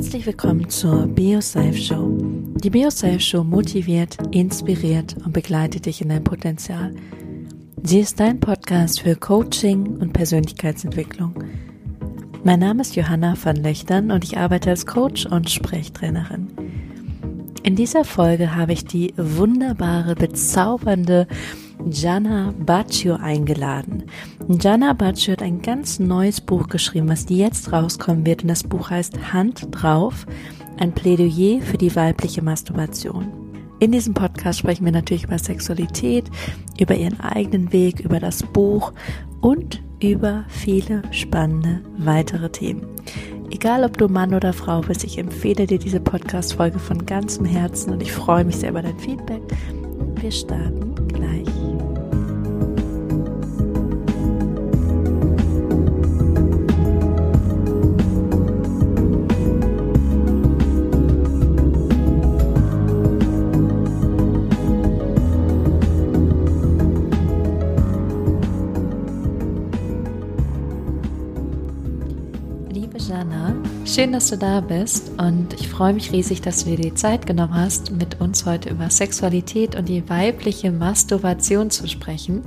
Herzlich willkommen zur BioSafe Show. Die BioSafe Show motiviert, inspiriert und begleitet dich in dein Potenzial. Sie ist dein Podcast für Coaching und Persönlichkeitsentwicklung. Mein Name ist Johanna van Löchtern und ich arbeite als Coach und Sprechtrainerin. In dieser Folge habe ich die wunderbare, bezaubernde Jana Baccio eingeladen. Jana Baccio hat ein ganz neues Buch geschrieben, was jetzt rauskommen wird. Und das Buch heißt Hand drauf, ein Plädoyer für die weibliche Masturbation. In diesem Podcast sprechen wir natürlich über Sexualität, über ihren eigenen Weg, über das Buch und über viele spannende weitere Themen. Egal ob du Mann oder Frau bist, ich empfehle dir diese Podcast-Folge von ganzem Herzen und ich freue mich sehr über dein Feedback. Wir starten Schön, dass du da bist und ich freue mich riesig, dass du dir die Zeit genommen hast, mit uns heute über Sexualität und die weibliche Masturbation zu sprechen.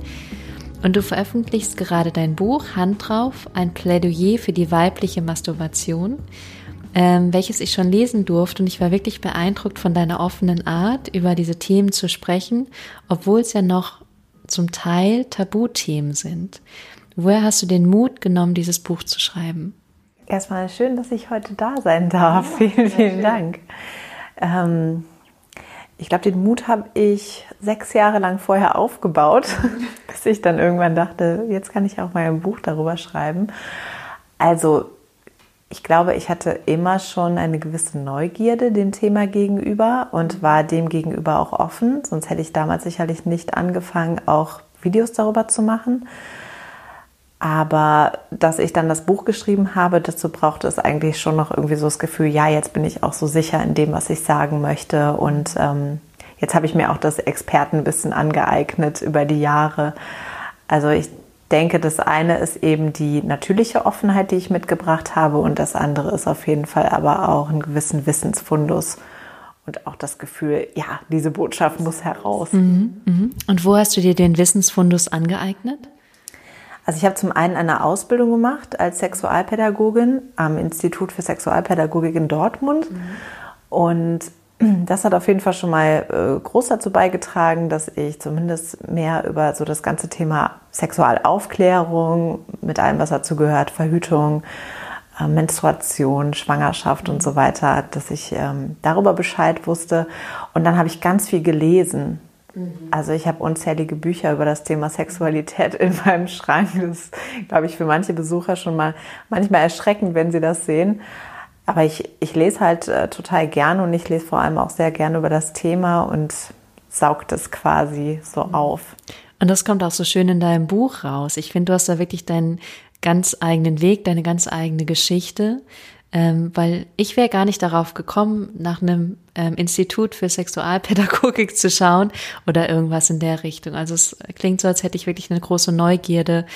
Und du veröffentlichst gerade dein Buch Hand drauf, ein Plädoyer für die weibliche Masturbation, ähm, welches ich schon lesen durfte und ich war wirklich beeindruckt von deiner offenen Art, über diese Themen zu sprechen, obwohl es ja noch zum Teil Tabuthemen sind. Woher hast du den Mut genommen, dieses Buch zu schreiben? Erstmal schön, dass ich heute da sein darf. Ja, vielen, vielen Dank. Ähm, ich glaube, den Mut habe ich sechs Jahre lang vorher aufgebaut, bis ich dann irgendwann dachte, jetzt kann ich auch mal ein Buch darüber schreiben. Also, ich glaube, ich hatte immer schon eine gewisse Neugierde dem Thema gegenüber und war dem gegenüber auch offen. Sonst hätte ich damals sicherlich nicht angefangen, auch Videos darüber zu machen. Aber dass ich dann das Buch geschrieben habe, dazu brauchte es eigentlich schon noch irgendwie so das Gefühl, ja, jetzt bin ich auch so sicher in dem, was ich sagen möchte. Und ähm, jetzt habe ich mir auch das Expertenwissen angeeignet über die Jahre. Also ich denke, das eine ist eben die natürliche Offenheit, die ich mitgebracht habe. Und das andere ist auf jeden Fall aber auch einen gewissen Wissensfundus und auch das Gefühl, ja, diese Botschaft muss heraus. Mhm, mh. Und wo hast du dir den Wissensfundus angeeignet? Also ich habe zum einen eine Ausbildung gemacht als Sexualpädagogin am Institut für Sexualpädagogik in Dortmund. Mhm. Und das hat auf jeden Fall schon mal äh, groß dazu beigetragen, dass ich zumindest mehr über so das ganze Thema Sexualaufklärung mit allem, was dazu gehört, Verhütung, äh, Menstruation, Schwangerschaft und so weiter, dass ich ähm, darüber Bescheid wusste. Und dann habe ich ganz viel gelesen. Also ich habe unzählige Bücher über das Thema Sexualität in meinem Schrank. Das ist, glaube ich, für manche Besucher schon mal manchmal erschreckend, wenn sie das sehen. Aber ich, ich lese halt äh, total gerne und ich lese vor allem auch sehr gerne über das Thema und saugt es quasi so mhm. auf. Und das kommt auch so schön in deinem Buch raus. Ich finde, du hast da wirklich deinen ganz eigenen Weg, deine ganz eigene Geschichte ähm, weil ich wäre gar nicht darauf gekommen, nach einem ähm, Institut für Sexualpädagogik zu schauen oder irgendwas in der Richtung. Also es klingt so, als hätte ich wirklich eine große Neugierde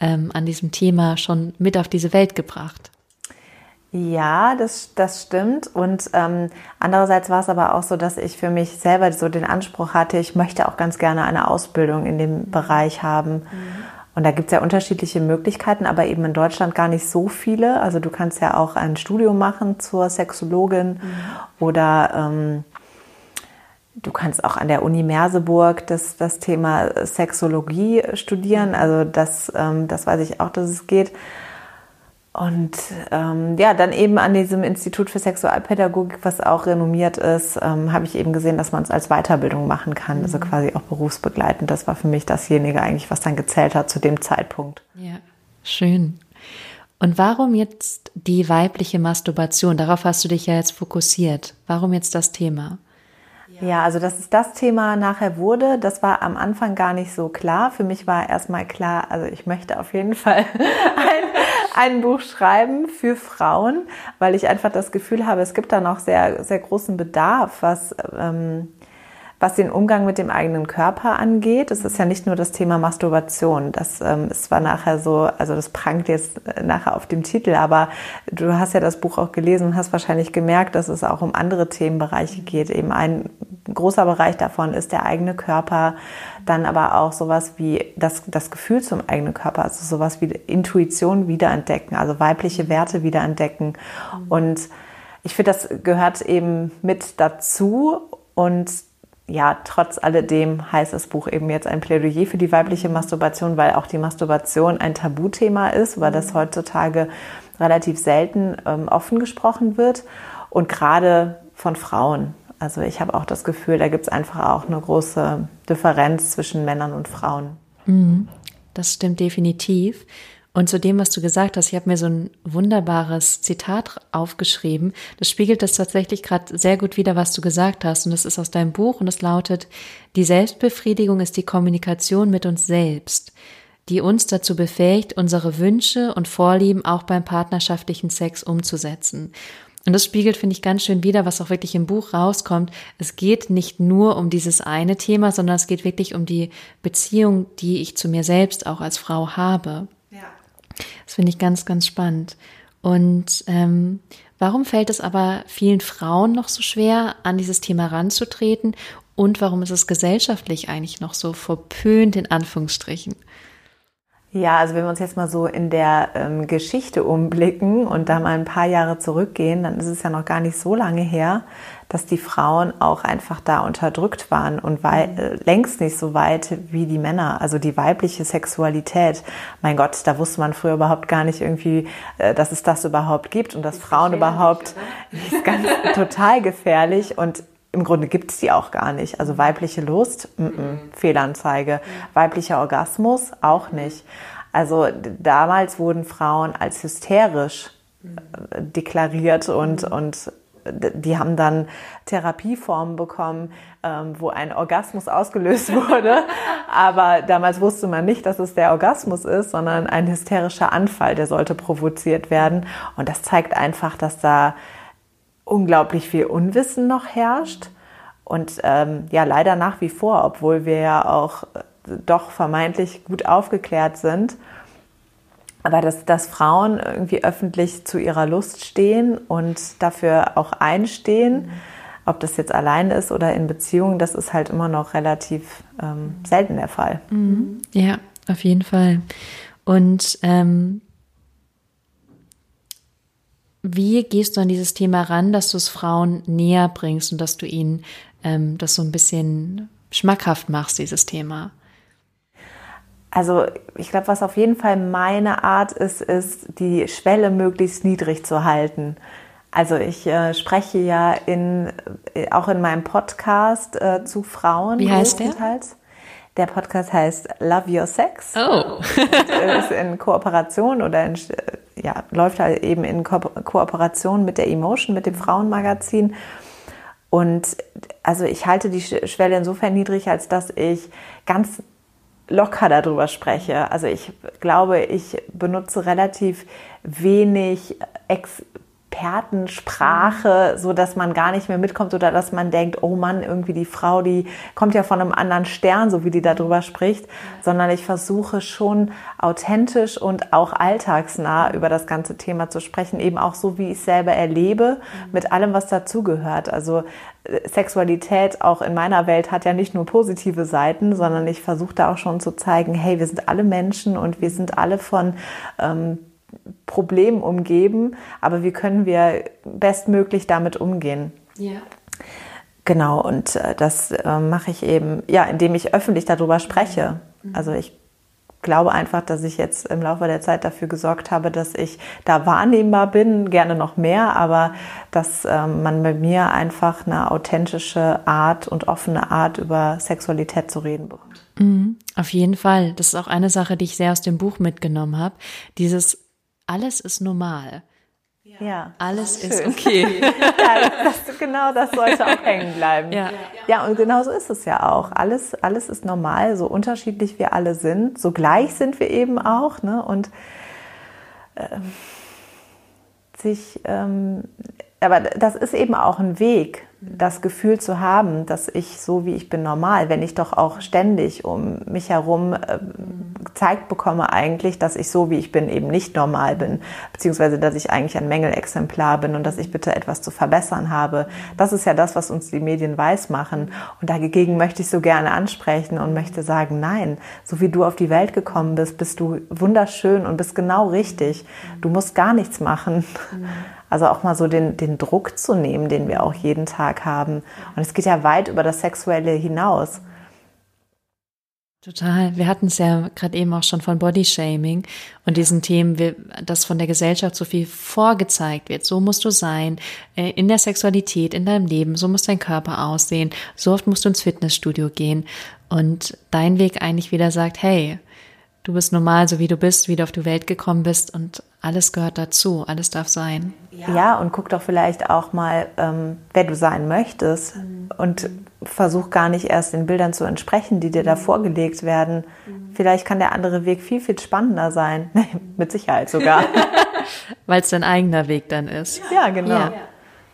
ähm, an diesem Thema schon mit auf diese Welt gebracht. Ja, das, das stimmt. Und ähm, andererseits war es aber auch so, dass ich für mich selber so den Anspruch hatte, ich möchte auch ganz gerne eine Ausbildung in dem Bereich haben. Mhm. Und da gibt es ja unterschiedliche Möglichkeiten, aber eben in Deutschland gar nicht so viele. Also du kannst ja auch ein Studium machen zur Sexologin mhm. oder ähm, du kannst auch an der Uni Merseburg das, das Thema Sexologie studieren. Also das, ähm, das weiß ich auch, dass es geht. Und ähm, ja, dann eben an diesem Institut für Sexualpädagogik, was auch renommiert ist, ähm, habe ich eben gesehen, dass man es als Weiterbildung machen kann, also mhm. also quasi auch berufsbegleitend. Das war für mich dasjenige eigentlich, was dann gezählt hat zu dem Zeitpunkt. Ja, schön. Und warum jetzt die weibliche Masturbation? Darauf hast du dich ja jetzt fokussiert. Warum jetzt das Thema? Ja, also dass es das Thema nachher wurde, das war am Anfang gar nicht so klar. Für mich war erstmal klar, also ich möchte auf jeden Fall ein, ein Buch schreiben für Frauen, weil ich einfach das Gefühl habe, es gibt da noch sehr, sehr großen Bedarf, was, ähm, was den Umgang mit dem eigenen Körper angeht, es ist ja nicht nur das Thema Masturbation. Das ähm, ist zwar nachher so, also das prangt jetzt äh, nachher auf dem Titel, aber du hast ja das Buch auch gelesen und hast wahrscheinlich gemerkt, dass es auch um andere Themenbereiche geht. Eben ein großer Bereich davon ist der eigene Körper, dann aber auch sowas wie das, das Gefühl zum eigenen Körper, also sowas wie Intuition wiederentdecken, also weibliche Werte wiederentdecken. Mhm. Und ich finde, das gehört eben mit dazu und ja, trotz alledem heißt das Buch eben jetzt ein Plädoyer für die weibliche Masturbation, weil auch die Masturbation ein Tabuthema ist, weil das heutzutage relativ selten ähm, offen gesprochen wird und gerade von Frauen. Also ich habe auch das Gefühl, da gibt es einfach auch eine große Differenz zwischen Männern und Frauen. Mhm. Das stimmt definitiv. Und zu dem, was du gesagt hast, ich habe mir so ein wunderbares Zitat aufgeschrieben. Das spiegelt das tatsächlich gerade sehr gut wider, was du gesagt hast. Und das ist aus deinem Buch und es lautet, die Selbstbefriedigung ist die Kommunikation mit uns selbst, die uns dazu befähigt, unsere Wünsche und Vorlieben auch beim partnerschaftlichen Sex umzusetzen. Und das spiegelt, finde ich, ganz schön wider, was auch wirklich im Buch rauskommt. Es geht nicht nur um dieses eine Thema, sondern es geht wirklich um die Beziehung, die ich zu mir selbst auch als Frau habe. Das finde ich ganz, ganz spannend. Und ähm, warum fällt es aber vielen Frauen noch so schwer, an dieses Thema ranzutreten? Und warum ist es gesellschaftlich eigentlich noch so verpönt, in Anführungsstrichen? Ja, also wenn wir uns jetzt mal so in der ähm, Geschichte umblicken und da mal ein paar Jahre zurückgehen, dann ist es ja noch gar nicht so lange her, dass die Frauen auch einfach da unterdrückt waren und mhm. äh, längst nicht so weit wie die Männer. Also die weibliche Sexualität. Mein Gott, da wusste man früher überhaupt gar nicht irgendwie, äh, dass es das überhaupt gibt und dass Frauen überhaupt ist ganz total gefährlich und im Grunde gibt es die auch gar nicht. Also weibliche Lust, m -m, Fehlanzeige. Weiblicher Orgasmus auch nicht. Also damals wurden Frauen als hysterisch äh, deklariert und, und die haben dann Therapieformen bekommen, ähm, wo ein Orgasmus ausgelöst wurde. Aber damals wusste man nicht, dass es der Orgasmus ist, sondern ein hysterischer Anfall, der sollte provoziert werden. Und das zeigt einfach, dass da unglaublich viel Unwissen noch herrscht. Und ähm, ja, leider nach wie vor, obwohl wir ja auch äh, doch vermeintlich gut aufgeklärt sind. Aber dass, dass Frauen irgendwie öffentlich zu ihrer Lust stehen und dafür auch einstehen, ob das jetzt allein ist oder in Beziehung, das ist halt immer noch relativ ähm, selten der Fall. Mhm. Ja, auf jeden Fall. Und ähm, wie gehst du an dieses Thema ran, dass du es Frauen näher bringst und dass du ihnen ähm, das so ein bisschen schmackhaft machst, dieses Thema? Also ich glaube, was auf jeden Fall meine Art ist, ist die Schwelle möglichst niedrig zu halten. Also ich äh, spreche ja in, äh, auch in meinem Podcast äh, zu Frauen. Wie heißt der? Der Podcast heißt Love Your Sex. Oh. äh, ist in Kooperation oder in, ja, läuft halt eben in Ko Kooperation mit der Emotion, mit dem Frauenmagazin. Und also ich halte die Schwelle insofern niedrig, als dass ich ganz locker darüber spreche. Also ich glaube, ich benutze relativ wenig Ex Expertensprache, so dass man gar nicht mehr mitkommt oder dass man denkt, oh Mann, irgendwie die Frau, die kommt ja von einem anderen Stern, so wie die darüber spricht, sondern ich versuche schon authentisch und auch alltagsnah über das ganze Thema zu sprechen, eben auch so, wie ich es selber erlebe, mit allem, was dazugehört. Also äh, Sexualität auch in meiner Welt hat ja nicht nur positive Seiten, sondern ich versuche da auch schon zu zeigen, hey, wir sind alle Menschen und wir sind alle von ähm, Problem umgeben, aber wie können wir bestmöglich damit umgehen? Ja. Genau, und äh, das äh, mache ich eben, ja, indem ich öffentlich darüber spreche. Mhm. Also ich glaube einfach, dass ich jetzt im Laufe der Zeit dafür gesorgt habe, dass ich da wahrnehmbar bin, gerne noch mehr, aber dass ähm, man bei mir einfach eine authentische Art und offene Art über Sexualität zu reden bekommt. Mhm, auf jeden Fall. Das ist auch eine Sache, die ich sehr aus dem Buch mitgenommen habe. Dieses alles ist normal. Ja. Alles ist schön. okay. ja, das, genau das sollte auch hängen bleiben. Ja. ja, und genau so ist es ja auch. Alles, alles ist normal, so unterschiedlich wir alle sind. So gleich sind wir eben auch. Ne? Und äh, sich, ähm, aber das ist eben auch ein Weg, das Gefühl zu haben, dass ich so wie ich bin normal, wenn ich doch auch ständig um mich herum äh, gezeigt bekomme eigentlich, dass ich so wie ich bin eben nicht normal bin, beziehungsweise dass ich eigentlich ein Mängelexemplar bin und dass ich bitte etwas zu verbessern habe. Das ist ja das, was uns die Medien weiß machen. Und dagegen möchte ich so gerne ansprechen und möchte sagen, nein, so wie du auf die Welt gekommen bist, bist du wunderschön und bist genau richtig. Du musst gar nichts machen. Also auch mal so den, den Druck zu nehmen, den wir auch jeden Tag haben. Und es geht ja weit über das Sexuelle hinaus. Total. Wir hatten es ja gerade eben auch schon von Bodyshaming und diesen Themen, dass von der Gesellschaft so viel vorgezeigt wird. So musst du sein, äh, in der Sexualität, in deinem Leben, so muss dein Körper aussehen, so oft musst du ins Fitnessstudio gehen. Und dein Weg eigentlich wieder sagt, hey, du bist normal, so wie du bist, wie du auf die Welt gekommen bist und alles gehört dazu, alles darf sein. Ja, ja und guck doch vielleicht auch mal, ähm, wer du sein möchtest mhm. und versuch gar nicht erst den Bildern zu entsprechen, die dir da mhm. vorgelegt werden. Mhm. Vielleicht kann der andere Weg viel, viel spannender sein. Mit Sicherheit sogar. Weil es dein eigener Weg dann ist. Ja, genau. Ja.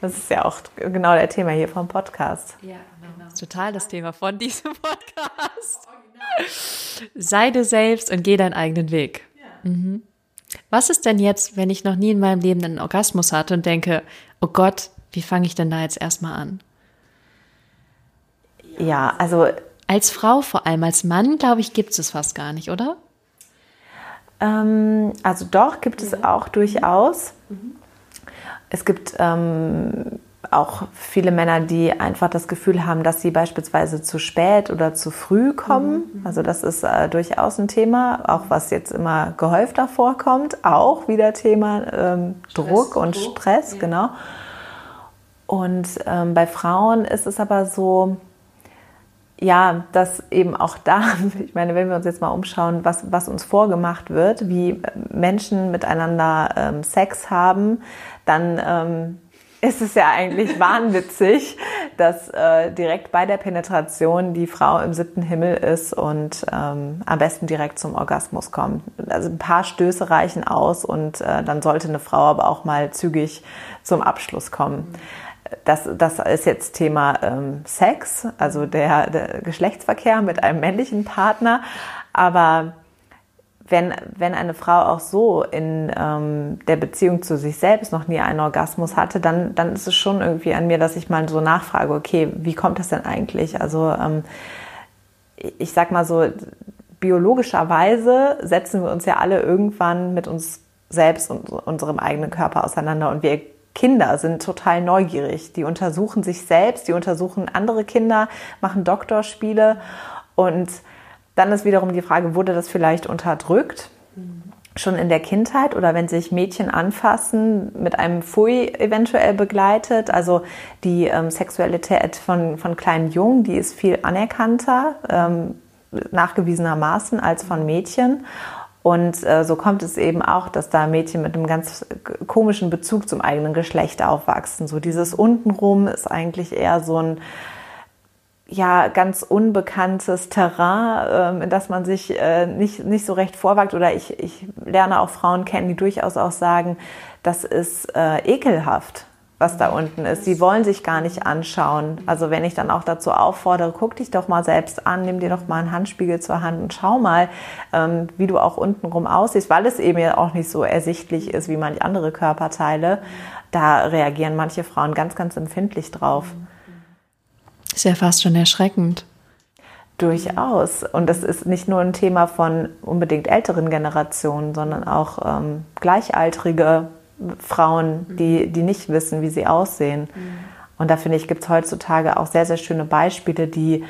Das ist ja auch genau der Thema hier vom Podcast. Ja, genau. Das ist total das Thema von diesem Podcast. Sei du selbst und geh deinen eigenen Weg. Ja. Mhm. Was ist denn jetzt, wenn ich noch nie in meinem Leben einen Orgasmus hatte und denke, oh Gott, wie fange ich denn da jetzt erstmal an? Ja, also. Als Frau vor allem, als Mann, glaube ich, gibt es es fast gar nicht, oder? Ähm, also doch, gibt es auch durchaus. Mhm. Es gibt ähm, auch viele Männer, die einfach das Gefühl haben, dass sie beispielsweise zu spät oder zu früh kommen. Mhm. Also das ist äh, durchaus ein Thema, auch was jetzt immer gehäufter vorkommt. Auch wieder Thema ähm, Druck und Druck. Stress, ja. genau. Und ähm, bei Frauen ist es aber so, ja, dass eben auch da, ich meine, wenn wir uns jetzt mal umschauen, was, was uns vorgemacht wird, wie Menschen miteinander ähm, Sex haben, dann ähm, ist es ja eigentlich wahnwitzig, dass äh, direkt bei der Penetration die Frau im siebten Himmel ist und ähm, am besten direkt zum Orgasmus kommt. Also ein paar Stöße reichen aus und äh, dann sollte eine Frau aber auch mal zügig zum Abschluss kommen. Das, das ist jetzt Thema ähm, Sex, also der, der Geschlechtsverkehr mit einem männlichen Partner. Aber wenn, wenn eine Frau auch so in ähm, der Beziehung zu sich selbst noch nie einen Orgasmus hatte, dann, dann ist es schon irgendwie an mir, dass ich mal so nachfrage, okay, wie kommt das denn eigentlich? Also ähm, ich sag mal so, biologischerweise setzen wir uns ja alle irgendwann mit uns selbst und unserem eigenen Körper auseinander und wir Kinder sind total neugierig. Die untersuchen sich selbst, die untersuchen andere Kinder, machen Doktorspiele und dann ist wiederum die Frage, wurde das vielleicht unterdrückt? Schon in der Kindheit oder wenn sich Mädchen anfassen, mit einem Pfui eventuell begleitet. Also die ähm, Sexualität von, von kleinen Jungen, die ist viel anerkannter, ähm, nachgewiesenermaßen als von Mädchen. Und äh, so kommt es eben auch, dass da Mädchen mit einem ganz komischen Bezug zum eigenen Geschlecht aufwachsen. So dieses untenrum ist eigentlich eher so ein ja ganz unbekanntes Terrain, ähm, in das man sich äh, nicht, nicht so recht vorwagt. Oder ich, ich lerne auch Frauen kennen, die durchaus auch sagen, das ist äh, ekelhaft, was da unten ist. Sie wollen sich gar nicht anschauen. Also wenn ich dann auch dazu auffordere, guck dich doch mal selbst an, nimm dir doch mal einen Handspiegel zur Hand und schau mal, ähm, wie du auch untenrum aussiehst, weil es eben ja auch nicht so ersichtlich ist wie manch andere Körperteile. Da reagieren manche Frauen ganz, ganz empfindlich drauf. Ist ja fast schon erschreckend. Durchaus. Und das ist nicht nur ein Thema von unbedingt älteren Generationen, sondern auch ähm, gleichaltrige Frauen, die, die nicht wissen, wie sie aussehen. Mhm. Und da finde ich, gibt es heutzutage auch sehr, sehr schöne Beispiele, die,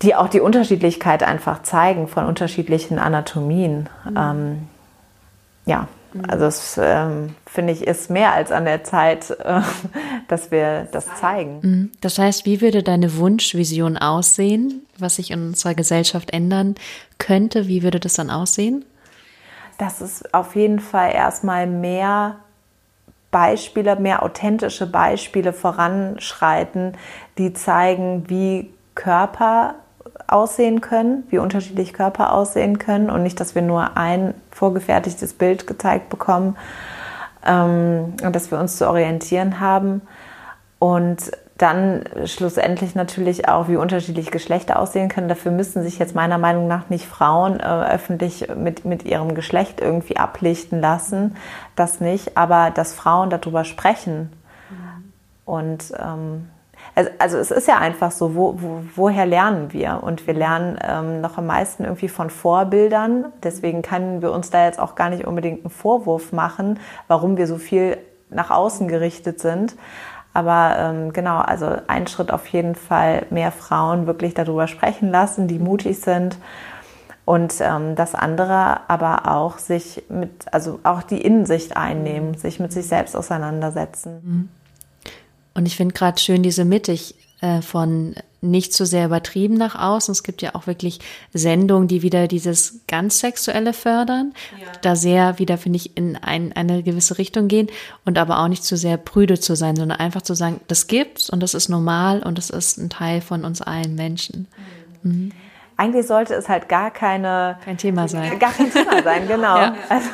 die auch die Unterschiedlichkeit einfach zeigen von unterschiedlichen Anatomien. Mhm. Ähm, ja. Also es ähm, finde ich ist mehr als an der Zeit, äh, dass wir das zeigen. Mhm. Das heißt, wie würde deine Wunschvision aussehen, was sich in unserer Gesellschaft ändern könnte? Wie würde das dann aussehen? Dass es auf jeden Fall erstmal mehr Beispiele, mehr authentische Beispiele voranschreiten, die zeigen, wie Körper aussehen können, wie unterschiedlich Körper aussehen können und nicht, dass wir nur ein vorgefertigtes Bild gezeigt bekommen ähm, und dass wir uns zu orientieren haben. Und dann schlussendlich natürlich auch, wie unterschiedlich Geschlechter aussehen können. Dafür müssen sich jetzt meiner Meinung nach nicht Frauen äh, öffentlich mit, mit ihrem Geschlecht irgendwie ablichten lassen. Das nicht, aber dass Frauen darüber sprechen. Mhm. Und ähm, also, also, es ist ja einfach so, wo, wo, woher lernen wir? Und wir lernen ähm, noch am meisten irgendwie von Vorbildern. Deswegen können wir uns da jetzt auch gar nicht unbedingt einen Vorwurf machen, warum wir so viel nach außen gerichtet sind. Aber ähm, genau, also ein Schritt auf jeden Fall mehr Frauen wirklich darüber sprechen lassen, die mutig sind. Und ähm, das andere aber auch sich mit, also auch die Innensicht einnehmen, sich mit sich selbst auseinandersetzen. Mhm. Und ich finde gerade schön diese Mittig äh, von nicht zu sehr übertrieben nach außen. Es gibt ja auch wirklich Sendungen, die wieder dieses ganz Sexuelle fördern, ja. da sehr wieder, finde ich, in ein, eine gewisse Richtung gehen und aber auch nicht zu sehr prüde zu sein, sondern einfach zu sagen, das gibt's und das ist normal und das ist ein Teil von uns allen Menschen. Mhm. Mhm eigentlich sollte es halt gar keine kein Thema sein. Gar kein Thema sein, genau. ja. Also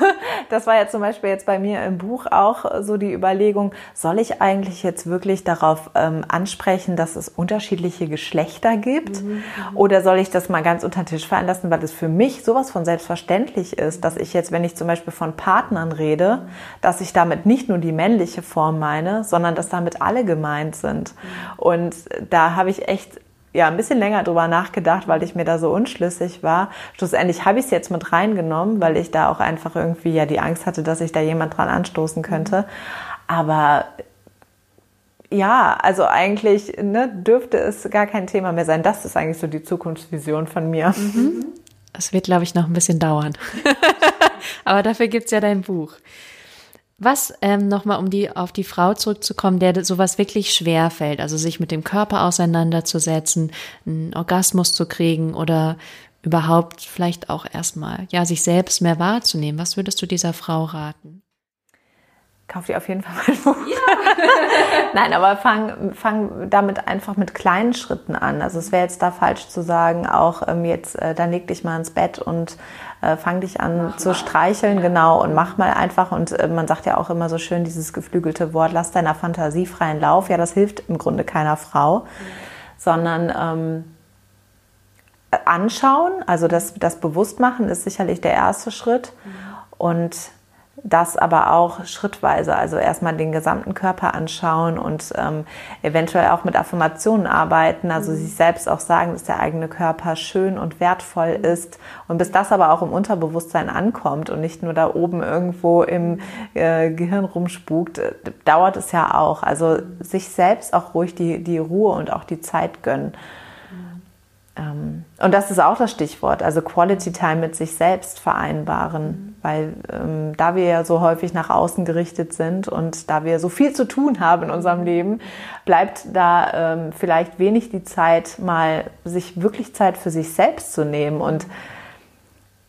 das war ja zum Beispiel jetzt bei mir im Buch auch so die Überlegung: Soll ich eigentlich jetzt wirklich darauf ähm, ansprechen, dass es unterschiedliche Geschlechter gibt, mhm. oder soll ich das mal ganz unter den Tisch fallen lassen, weil es für mich sowas von selbstverständlich ist, dass ich jetzt, wenn ich zum Beispiel von Partnern rede, dass ich damit nicht nur die männliche Form meine, sondern dass damit alle gemeint sind. Mhm. Und da habe ich echt ja, ein bisschen länger drüber nachgedacht, weil ich mir da so unschlüssig war. Schlussendlich habe ich es jetzt mit reingenommen, weil ich da auch einfach irgendwie ja die Angst hatte, dass ich da jemand dran anstoßen könnte. Aber ja, also eigentlich ne, dürfte es gar kein Thema mehr sein. Das ist eigentlich so die Zukunftsvision von mir. Mhm. Das wird, glaube ich, noch ein bisschen dauern. Aber dafür gibt's ja dein Buch. Was ähm, nochmal, um die auf die Frau zurückzukommen, der sowas wirklich schwer fällt, also sich mit dem Körper auseinanderzusetzen, einen Orgasmus zu kriegen oder überhaupt vielleicht auch erstmal ja sich selbst mehr wahrzunehmen. Was würdest du dieser Frau raten? kauf dir auf jeden Fall mein Buch. Ja. Nein, aber fang, fang damit einfach mit kleinen Schritten an. Also es wäre jetzt da falsch zu sagen, auch ähm, jetzt, äh, dann leg dich mal ins Bett und äh, fang dich an zu streicheln, genau, und mach mal einfach. Und äh, man sagt ja auch immer so schön dieses geflügelte Wort, lass deiner Fantasie freien Lauf. Ja, das hilft im Grunde keiner Frau, mhm. sondern ähm, anschauen, also das, das Bewusstmachen ist sicherlich der erste Schritt. Mhm. Und das aber auch schrittweise, also erstmal den gesamten Körper anschauen und ähm, eventuell auch mit Affirmationen arbeiten, also mhm. sich selbst auch sagen, dass der eigene Körper schön und wertvoll mhm. ist und bis das aber auch im Unterbewusstsein ankommt und nicht nur da oben irgendwo im äh, Gehirn rumspukt, äh, dauert es ja auch. Also sich selbst auch ruhig die, die Ruhe und auch die Zeit gönnen. Ähm, und das ist auch das Stichwort, also Quality Time mit sich selbst vereinbaren, mhm. Weil ähm, da wir ja so häufig nach außen gerichtet sind und da wir so viel zu tun haben in unserem Leben, bleibt da ähm, vielleicht wenig die Zeit, mal sich wirklich Zeit für sich selbst zu nehmen und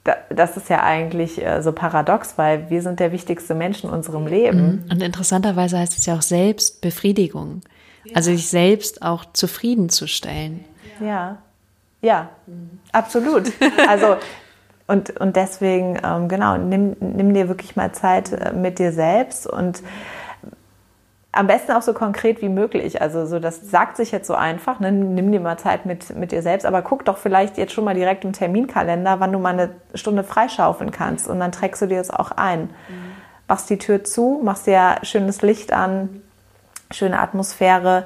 da, das ist ja eigentlich äh, so paradox, weil wir sind der wichtigste Mensch in unserem Leben. Und interessanterweise heißt es ja auch Selbstbefriedigung. Ja. Also sich selbst auch zufriedenzustellen. Ja. Ja, absolut. Also und, und deswegen, ähm, genau, nimm, nimm dir wirklich mal Zeit äh, mit dir selbst und am besten auch so konkret wie möglich. Also so, das sagt sich jetzt so einfach, ne? nimm dir mal Zeit mit, mit dir selbst, aber guck doch vielleicht jetzt schon mal direkt im Terminkalender, wann du mal eine Stunde freischaufeln kannst und dann trägst du dir das auch ein. Mhm. Machst die Tür zu, machst dir schönes Licht an, schöne Atmosphäre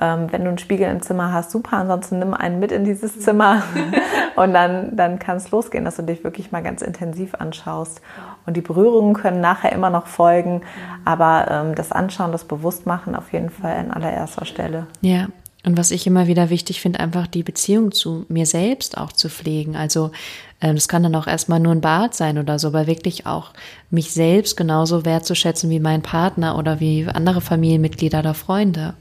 ähm, wenn du einen Spiegel im Zimmer hast, super. Ansonsten nimm einen mit in dieses Zimmer und dann, dann kann es losgehen, dass du dich wirklich mal ganz intensiv anschaust. Und die Berührungen können nachher immer noch folgen, aber ähm, das Anschauen, das Bewusstmachen auf jeden Fall an allererster Stelle. Ja. Und was ich immer wieder wichtig finde, einfach die Beziehung zu mir selbst auch zu pflegen. Also ähm, das kann dann auch erstmal nur ein Bad sein oder so, aber wirklich auch mich selbst genauso wertzuschätzen wie mein Partner oder wie andere Familienmitglieder oder Freunde.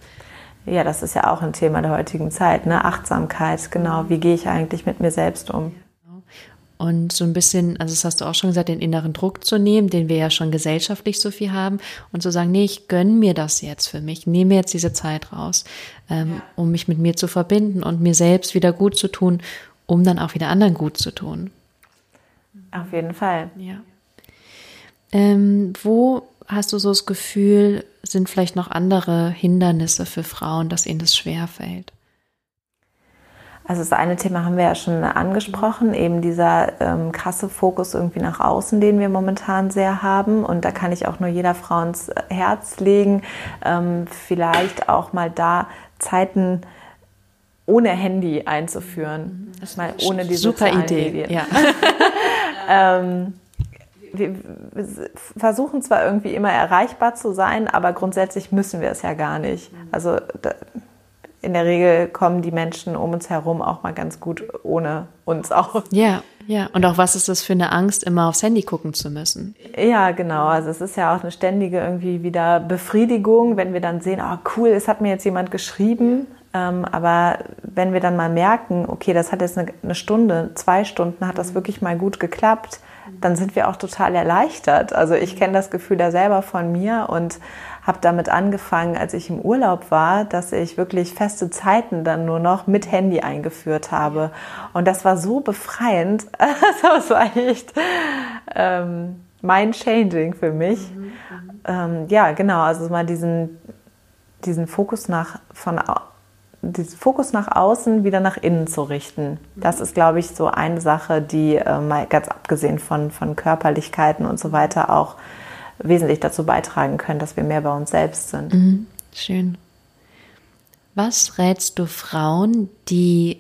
Ja, das ist ja auch ein Thema der heutigen Zeit, ne? Achtsamkeit, genau. Wie gehe ich eigentlich mit mir selbst um? Und so ein bisschen, also das hast du auch schon gesagt, den inneren Druck zu nehmen, den wir ja schon gesellschaftlich so viel haben, und zu sagen, nee, ich gönne mir das jetzt für mich, nehme jetzt diese Zeit raus, ähm, ja. um mich mit mir zu verbinden und mir selbst wieder gut zu tun, um dann auch wieder anderen gut zu tun. Auf jeden Fall. Ja. Ähm, wo hast du so das Gefühl, sind vielleicht noch andere Hindernisse für Frauen, dass ihnen das schwer fällt? Also das eine Thema haben wir ja schon angesprochen, eben dieser ähm, krasse Fokus irgendwie nach außen, den wir momentan sehr haben. Und da kann ich auch nur jeder Frau ins Herz legen, ähm, vielleicht auch mal da Zeiten ohne Handy einzuführen. Das mal ohne die super Idee. Medien. Ja. ähm, wir versuchen zwar irgendwie immer erreichbar zu sein, aber grundsätzlich müssen wir es ja gar nicht. Also da, in der Regel kommen die Menschen um uns herum auch mal ganz gut ohne uns auch. Ja, ja. Und auch was ist das für eine Angst, immer aufs Handy gucken zu müssen? Ja, genau. Also es ist ja auch eine ständige irgendwie wieder Befriedigung, wenn wir dann sehen, oh cool, es hat mir jetzt jemand geschrieben. Ähm, aber wenn wir dann mal merken, okay, das hat jetzt eine, eine Stunde, zwei Stunden, hat das wirklich mal gut geklappt, dann sind wir auch total erleichtert. Also ich kenne das Gefühl da selber von mir und habe damit angefangen, als ich im Urlaub war, dass ich wirklich feste Zeiten dann nur noch mit Handy eingeführt habe. Und das war so befreiend. das war echt ähm, mind-changing für mich. Mhm, mhm, ähm, ja, genau. Also mal diesen, diesen Fokus nach von diesen Fokus nach außen wieder nach innen zu richten. Das ist, glaube ich, so eine Sache, die äh, mal ganz abgesehen von, von Körperlichkeiten und so weiter auch wesentlich dazu beitragen können, dass wir mehr bei uns selbst sind. Mhm. Schön. Was rätst du Frauen, die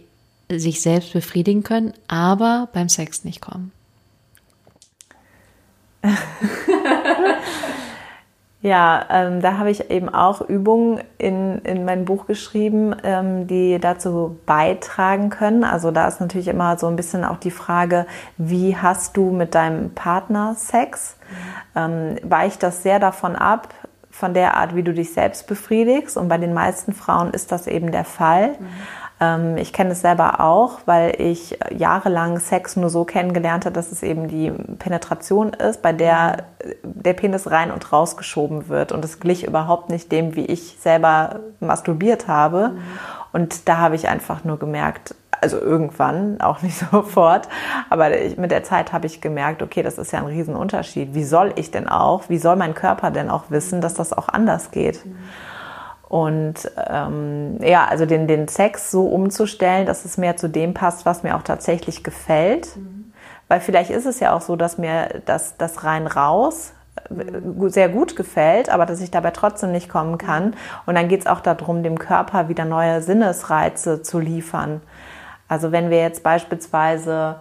sich selbst befriedigen können, aber beim Sex nicht kommen? Ja, ähm, da habe ich eben auch Übungen in, in mein Buch geschrieben, ähm, die dazu beitragen können. Also da ist natürlich immer so ein bisschen auch die Frage, wie hast du mit deinem Partner Sex? Ähm, weicht das sehr davon ab, von der Art, wie du dich selbst befriedigst. Und bei den meisten Frauen ist das eben der Fall. Mhm. Ähm, ich kenne es selber auch, weil ich jahrelang Sex nur so kennengelernt habe, dass es eben die Penetration ist, bei der der Penis rein und rausgeschoben wird. Und es glich überhaupt nicht dem, wie ich selber masturbiert habe. Mhm. Und da habe ich einfach nur gemerkt, also irgendwann, auch nicht sofort, aber ich, mit der Zeit habe ich gemerkt, okay, das ist ja ein Riesenunterschied. Wie soll ich denn auch, wie soll mein Körper denn auch wissen, dass das auch anders geht? Mhm. Und ähm, ja, also den, den Sex so umzustellen, dass es mehr zu dem passt, was mir auch tatsächlich gefällt. Mhm. Weil vielleicht ist es ja auch so, dass mir das, das rein raus äh, sehr gut gefällt, aber dass ich dabei trotzdem nicht kommen kann. Und dann geht es auch darum, dem Körper wieder neue Sinnesreize zu liefern. Also wenn wir jetzt beispielsweise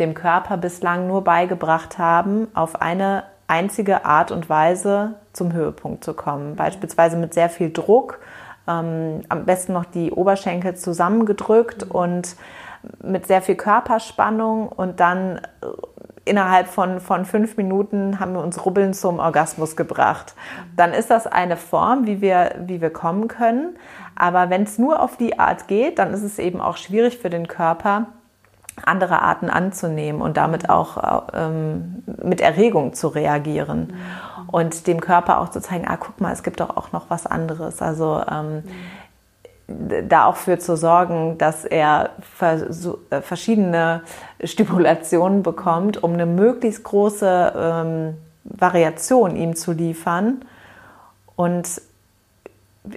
dem Körper bislang nur beigebracht haben, auf eine einzige Art und Weise zum Höhepunkt zu kommen. Beispielsweise mit sehr viel Druck, ähm, am besten noch die Oberschenkel zusammengedrückt mhm. und mit sehr viel Körperspannung und dann äh, innerhalb von, von fünf Minuten haben wir uns rubbeln zum Orgasmus gebracht. Mhm. Dann ist das eine Form, wie wir, wie wir kommen können. Aber wenn es nur auf die Art geht, dann ist es eben auch schwierig für den Körper, andere Arten anzunehmen und damit mhm. auch ähm, mit Erregung zu reagieren mhm. und dem Körper auch zu zeigen, ah, guck mal, es gibt doch auch noch was anderes. Also ähm, mhm. da auch für zu sorgen, dass er äh, verschiedene Stimulationen bekommt, um eine möglichst große ähm, Variation ihm zu liefern und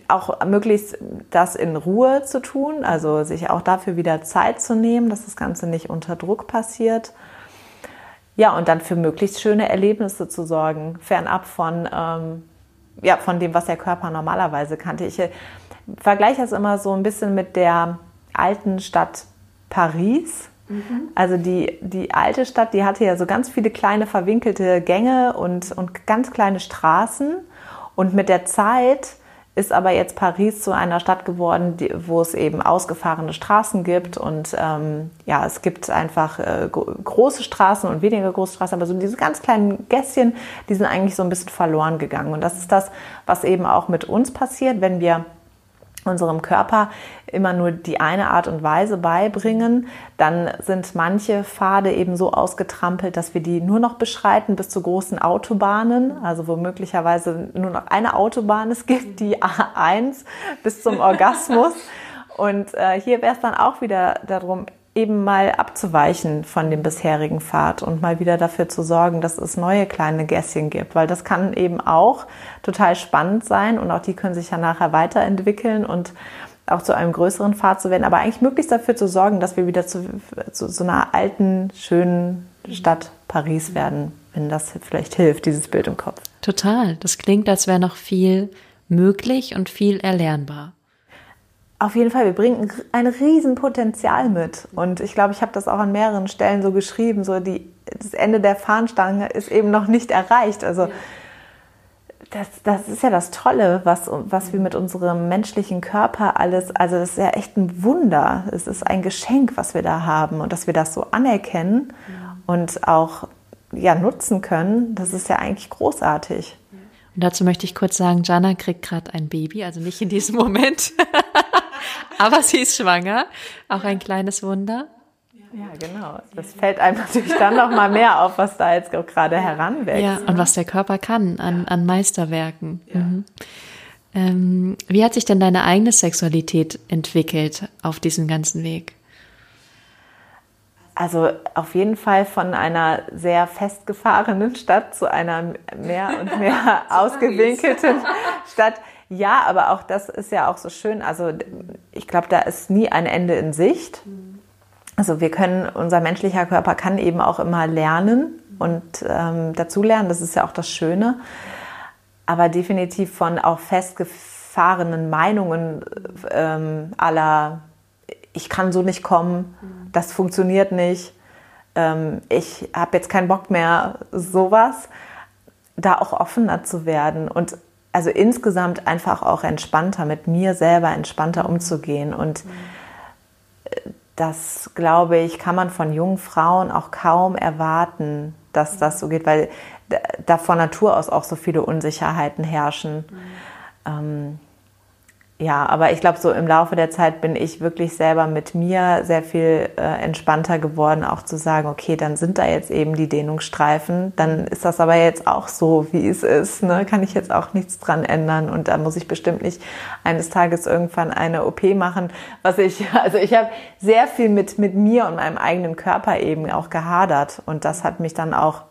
auch möglichst das in Ruhe zu tun, also sich auch dafür wieder Zeit zu nehmen, dass das Ganze nicht unter Druck passiert. Ja, und dann für möglichst schöne Erlebnisse zu sorgen, fernab von, ähm, ja, von dem, was der Körper normalerweise kannte. Ich äh, vergleiche das immer so ein bisschen mit der alten Stadt Paris. Mhm. Also die, die alte Stadt, die hatte ja so ganz viele kleine verwinkelte Gänge und, und ganz kleine Straßen. Und mit der Zeit ist aber jetzt Paris zu einer Stadt geworden, die, wo es eben ausgefahrene Straßen gibt und ähm, ja, es gibt einfach äh, große Straßen und weniger große Straßen, aber so diese ganz kleinen Gässchen, die sind eigentlich so ein bisschen verloren gegangen. Und das ist das, was eben auch mit uns passiert, wenn wir unserem Körper immer nur die eine Art und Weise beibringen, dann sind manche Pfade eben so ausgetrampelt, dass wir die nur noch beschreiten bis zu großen Autobahnen, also wo möglicherweise nur noch eine Autobahn es gibt, die A1 bis zum Orgasmus. Und äh, hier wäre es dann auch wieder darum, eben mal abzuweichen von dem bisherigen Pfad und mal wieder dafür zu sorgen, dass es neue kleine Gässchen gibt, weil das kann eben auch total spannend sein und auch die können sich ja nachher weiterentwickeln und auch zu einem größeren Pfad zu werden, aber eigentlich möglichst dafür zu sorgen, dass wir wieder zu, zu so einer alten, schönen Stadt Paris werden, wenn das vielleicht hilft, dieses Bild im Kopf. Total. Das klingt, als wäre noch viel möglich und viel erlernbar. Auf jeden Fall, wir bringen ein Riesenpotenzial mit. Und ich glaube, ich habe das auch an mehreren Stellen so geschrieben, so die, das Ende der Fahnenstange ist eben noch nicht erreicht. Also ja das, das ist ja das Tolle, was, was wir mit unserem menschlichen Körper alles, also das ist ja echt ein Wunder. Es ist ein Geschenk, was wir da haben und dass wir das so anerkennen ja. und auch ja, nutzen können, das ist ja eigentlich großartig. Und dazu möchte ich kurz sagen, Jana kriegt gerade ein Baby, also nicht in diesem Moment, aber sie ist schwanger, auch ein kleines Wunder. Ja, genau. Das fällt einem natürlich dann noch mal mehr auf, was da jetzt gerade heranwächst. Ja, und was der Körper kann an, an Meisterwerken. Ja. Mhm. Ähm, wie hat sich denn deine eigene Sexualität entwickelt auf diesem ganzen Weg? Also auf jeden Fall von einer sehr festgefahrenen Stadt zu einer mehr und mehr ausgewinkelten Stadt. Ja, aber auch das ist ja auch so schön. Also ich glaube, da ist nie ein Ende in Sicht. Also wir können, unser menschlicher Körper kann eben auch immer lernen und ähm, dazulernen. Das ist ja auch das Schöne. Aber definitiv von auch festgefahrenen Meinungen ähm, aller, ich kann so nicht kommen, das funktioniert nicht, ähm, ich habe jetzt keinen Bock mehr, sowas, da auch offener zu werden und also insgesamt einfach auch entspannter, mit mir selber entspannter umzugehen und äh, das, glaube ich, kann man von jungen Frauen auch kaum erwarten, dass das so geht, weil da von Natur aus auch so viele Unsicherheiten herrschen. Mhm. Ähm, ja, aber ich glaube, so im Laufe der Zeit bin ich wirklich selber mit mir sehr viel äh, entspannter geworden, auch zu sagen, okay, dann sind da jetzt eben die Dehnungsstreifen, dann ist das aber jetzt auch so, wie es ist, ne? kann ich jetzt auch nichts dran ändern und da muss ich bestimmt nicht eines Tages irgendwann eine OP machen, was ich, also ich habe sehr viel mit, mit mir und meinem eigenen Körper eben auch gehadert und das hat mich dann auch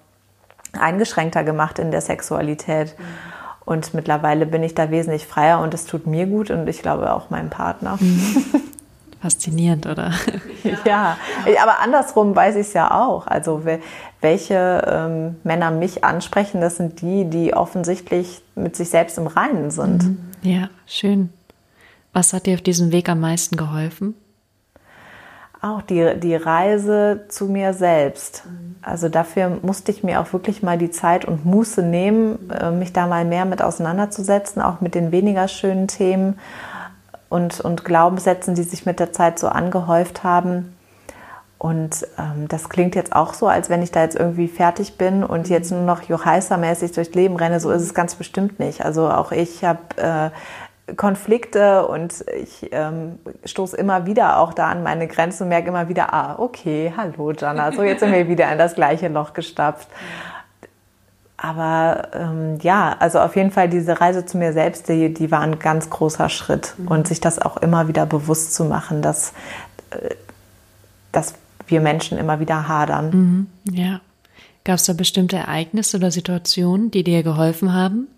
eingeschränkter gemacht in der Sexualität. Mhm. Und mittlerweile bin ich da wesentlich freier und es tut mir gut und ich glaube auch meinem Partner. Mhm. Faszinierend, oder? Ja, aber andersrum weiß ich es ja auch. Also welche ähm, Männer mich ansprechen, das sind die, die offensichtlich mit sich selbst im Reinen sind. Mhm. Ja, schön. Was hat dir auf diesem Weg am meisten geholfen? Auch die, die Reise zu mir selbst. Also dafür musste ich mir auch wirklich mal die Zeit und Muße nehmen, äh, mich da mal mehr mit auseinanderzusetzen, auch mit den weniger schönen Themen und, und Glaubenssätzen, die sich mit der Zeit so angehäuft haben. Und ähm, das klingt jetzt auch so, als wenn ich da jetzt irgendwie fertig bin und jetzt nur noch Jochaiser-mäßig durchs Leben renne. So ist es ganz bestimmt nicht. Also auch ich habe äh, Konflikte und ich ähm, stoße immer wieder auch da an meine Grenzen und merke immer wieder, ah, okay, hallo Jana, so jetzt sind wir wieder in das gleiche Loch gestapft. Aber ähm, ja, also auf jeden Fall diese Reise zu mir selbst, die, die war ein ganz großer Schritt mhm. und sich das auch immer wieder bewusst zu machen, dass, äh, dass wir Menschen immer wieder hadern. Mhm, ja. Gab es da bestimmte Ereignisse oder Situationen, die dir geholfen haben?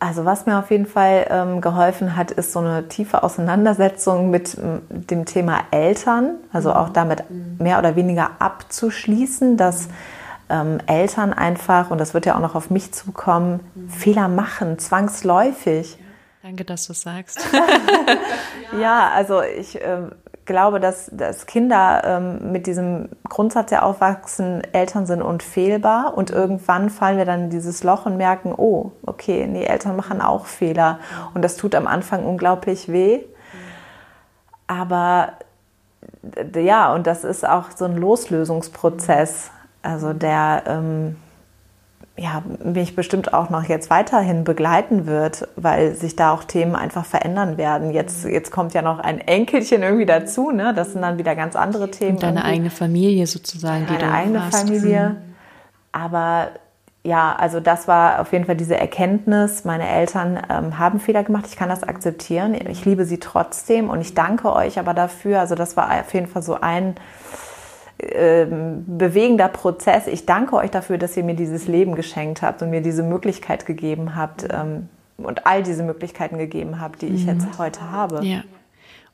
Also was mir auf jeden Fall ähm, geholfen hat, ist so eine tiefe Auseinandersetzung mit dem Thema Eltern, also auch damit mehr oder weniger abzuschließen, dass ähm, Eltern einfach, und das wird ja auch noch auf mich zukommen, Fehler machen, zwangsläufig. Danke, dass du sagst. ja, also ich äh, glaube, dass, dass Kinder ähm, mit diesem Grundsatz ja aufwachsen, Eltern sind unfehlbar und irgendwann fallen wir dann in dieses Loch und merken, oh, okay, nee, Eltern machen auch Fehler und das tut am Anfang unglaublich weh. Aber ja, und das ist auch so ein Loslösungsprozess, also der ähm, ja, mich bestimmt auch noch jetzt weiterhin begleiten wird, weil sich da auch Themen einfach verändern werden. Jetzt, jetzt kommt ja noch ein Enkelchen irgendwie dazu, ne? Das sind dann wieder ganz andere Themen. Und deine irgendwie. eigene Familie sozusagen, die Deine eigene hast. Familie. Aber ja, also das war auf jeden Fall diese Erkenntnis. Meine Eltern ähm, haben Fehler gemacht. Ich kann das akzeptieren. Ich liebe sie trotzdem und ich danke euch aber dafür. Also das war auf jeden Fall so ein bewegender Prozess. Ich danke euch dafür, dass ihr mir dieses Leben geschenkt habt und mir diese Möglichkeit gegeben habt ähm, und all diese Möglichkeiten gegeben habt, die ich mhm. jetzt heute habe. Ja.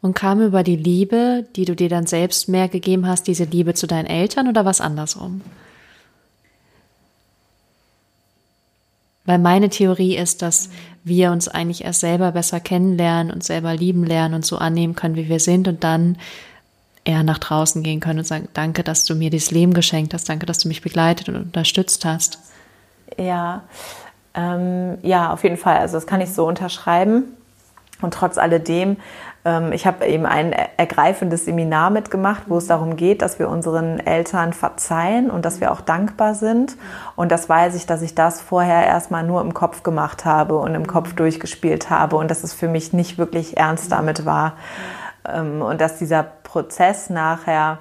Und kam über die Liebe, die du dir dann selbst mehr gegeben hast, diese Liebe zu deinen Eltern oder was andersrum? Weil meine Theorie ist, dass wir uns eigentlich erst selber besser kennenlernen und selber lieben lernen und so annehmen können, wie wir sind und dann eher nach draußen gehen können und sagen, danke, dass du mir dieses Leben geschenkt hast, danke, dass du mich begleitet und unterstützt hast. Ja, ähm, ja, auf jeden Fall. Also das kann ich so unterschreiben. Und trotz alledem ähm, ich habe eben ein ergreifendes Seminar mitgemacht, wo es darum geht, dass wir unseren Eltern verzeihen und dass wir auch dankbar sind. Und das weiß ich, dass ich das vorher erstmal nur im Kopf gemacht habe und im Kopf durchgespielt habe und dass es für mich nicht wirklich ernst damit war. Ähm, und dass dieser Prozess nachher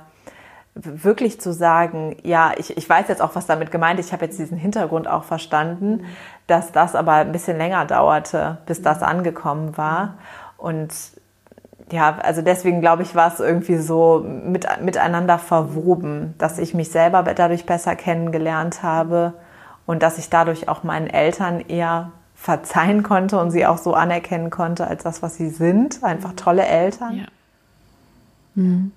wirklich zu sagen, ja, ich, ich weiß jetzt auch, was damit gemeint ist, ich habe jetzt diesen Hintergrund auch verstanden, dass das aber ein bisschen länger dauerte, bis das angekommen war. Und ja, also deswegen glaube ich, war es irgendwie so mit, miteinander verwoben, dass ich mich selber dadurch besser kennengelernt habe und dass ich dadurch auch meinen Eltern eher verzeihen konnte und sie auch so anerkennen konnte als das, was sie sind. Einfach tolle Eltern. Ja. Mhm.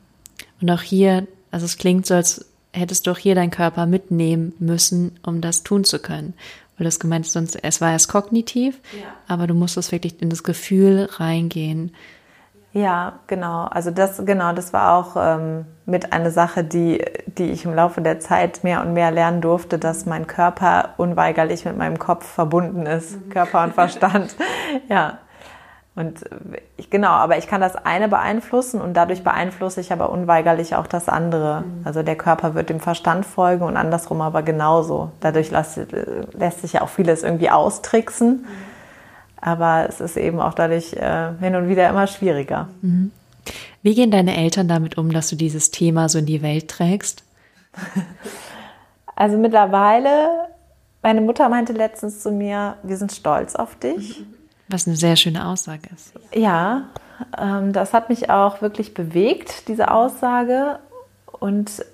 Und auch hier, also es klingt so, als hättest du auch hier deinen Körper mitnehmen müssen, um das tun zu können. Weil das gemeint ist, sonst, es war erst kognitiv, ja. aber du musstest wirklich in das Gefühl reingehen. Ja, genau. Also das, genau, das war auch ähm, mit einer Sache, die, die ich im Laufe der Zeit mehr und mehr lernen durfte, dass mein Körper unweigerlich mit meinem Kopf verbunden ist, mhm. Körper und Verstand. ja. Und ich, genau, aber ich kann das eine beeinflussen und dadurch beeinflusse ich aber unweigerlich auch das andere. Mhm. Also der Körper wird dem Verstand folgen und andersrum aber genauso. Dadurch lässt, lässt sich ja auch vieles irgendwie austricksen. Mhm aber es ist eben auch dadurch äh, hin und wieder immer schwieriger. Mhm. Wie gehen deine Eltern damit um, dass du dieses Thema so in die Welt trägst? Also mittlerweile, meine Mutter meinte letztens zu mir, wir sind stolz auf dich. Was eine sehr schöne Aussage ist. Ja, ähm, das hat mich auch wirklich bewegt, diese Aussage. Und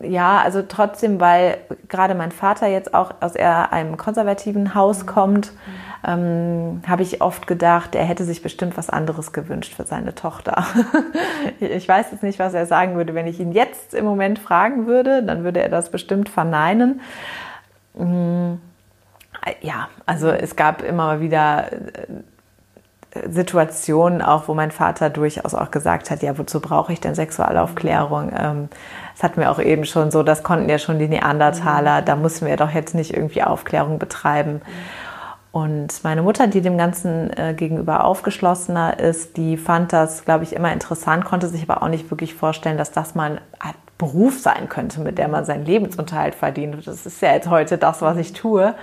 ja, also trotzdem, weil gerade mein Vater jetzt auch aus einem konservativen Haus kommt, ähm, habe ich oft gedacht, er hätte sich bestimmt was anderes gewünscht für seine Tochter. ich weiß jetzt nicht, was er sagen würde. Wenn ich ihn jetzt im Moment fragen würde, dann würde er das bestimmt verneinen. Mm, ja, also es gab immer wieder äh, Situationen auch, wo mein Vater durchaus auch gesagt hat, ja, wozu brauche ich denn Sexualaufklärung? Ähm, das hatten wir auch eben schon so, das konnten ja schon die Neandertaler, da mussten wir doch jetzt nicht irgendwie Aufklärung betreiben. Und meine Mutter, die dem Ganzen äh, gegenüber aufgeschlossener ist, die fand das, glaube ich, immer interessant, konnte sich aber auch nicht wirklich vorstellen, dass das mal ein Beruf sein könnte, mit der man seinen Lebensunterhalt verdient. Das ist ja jetzt heute das, was ich tue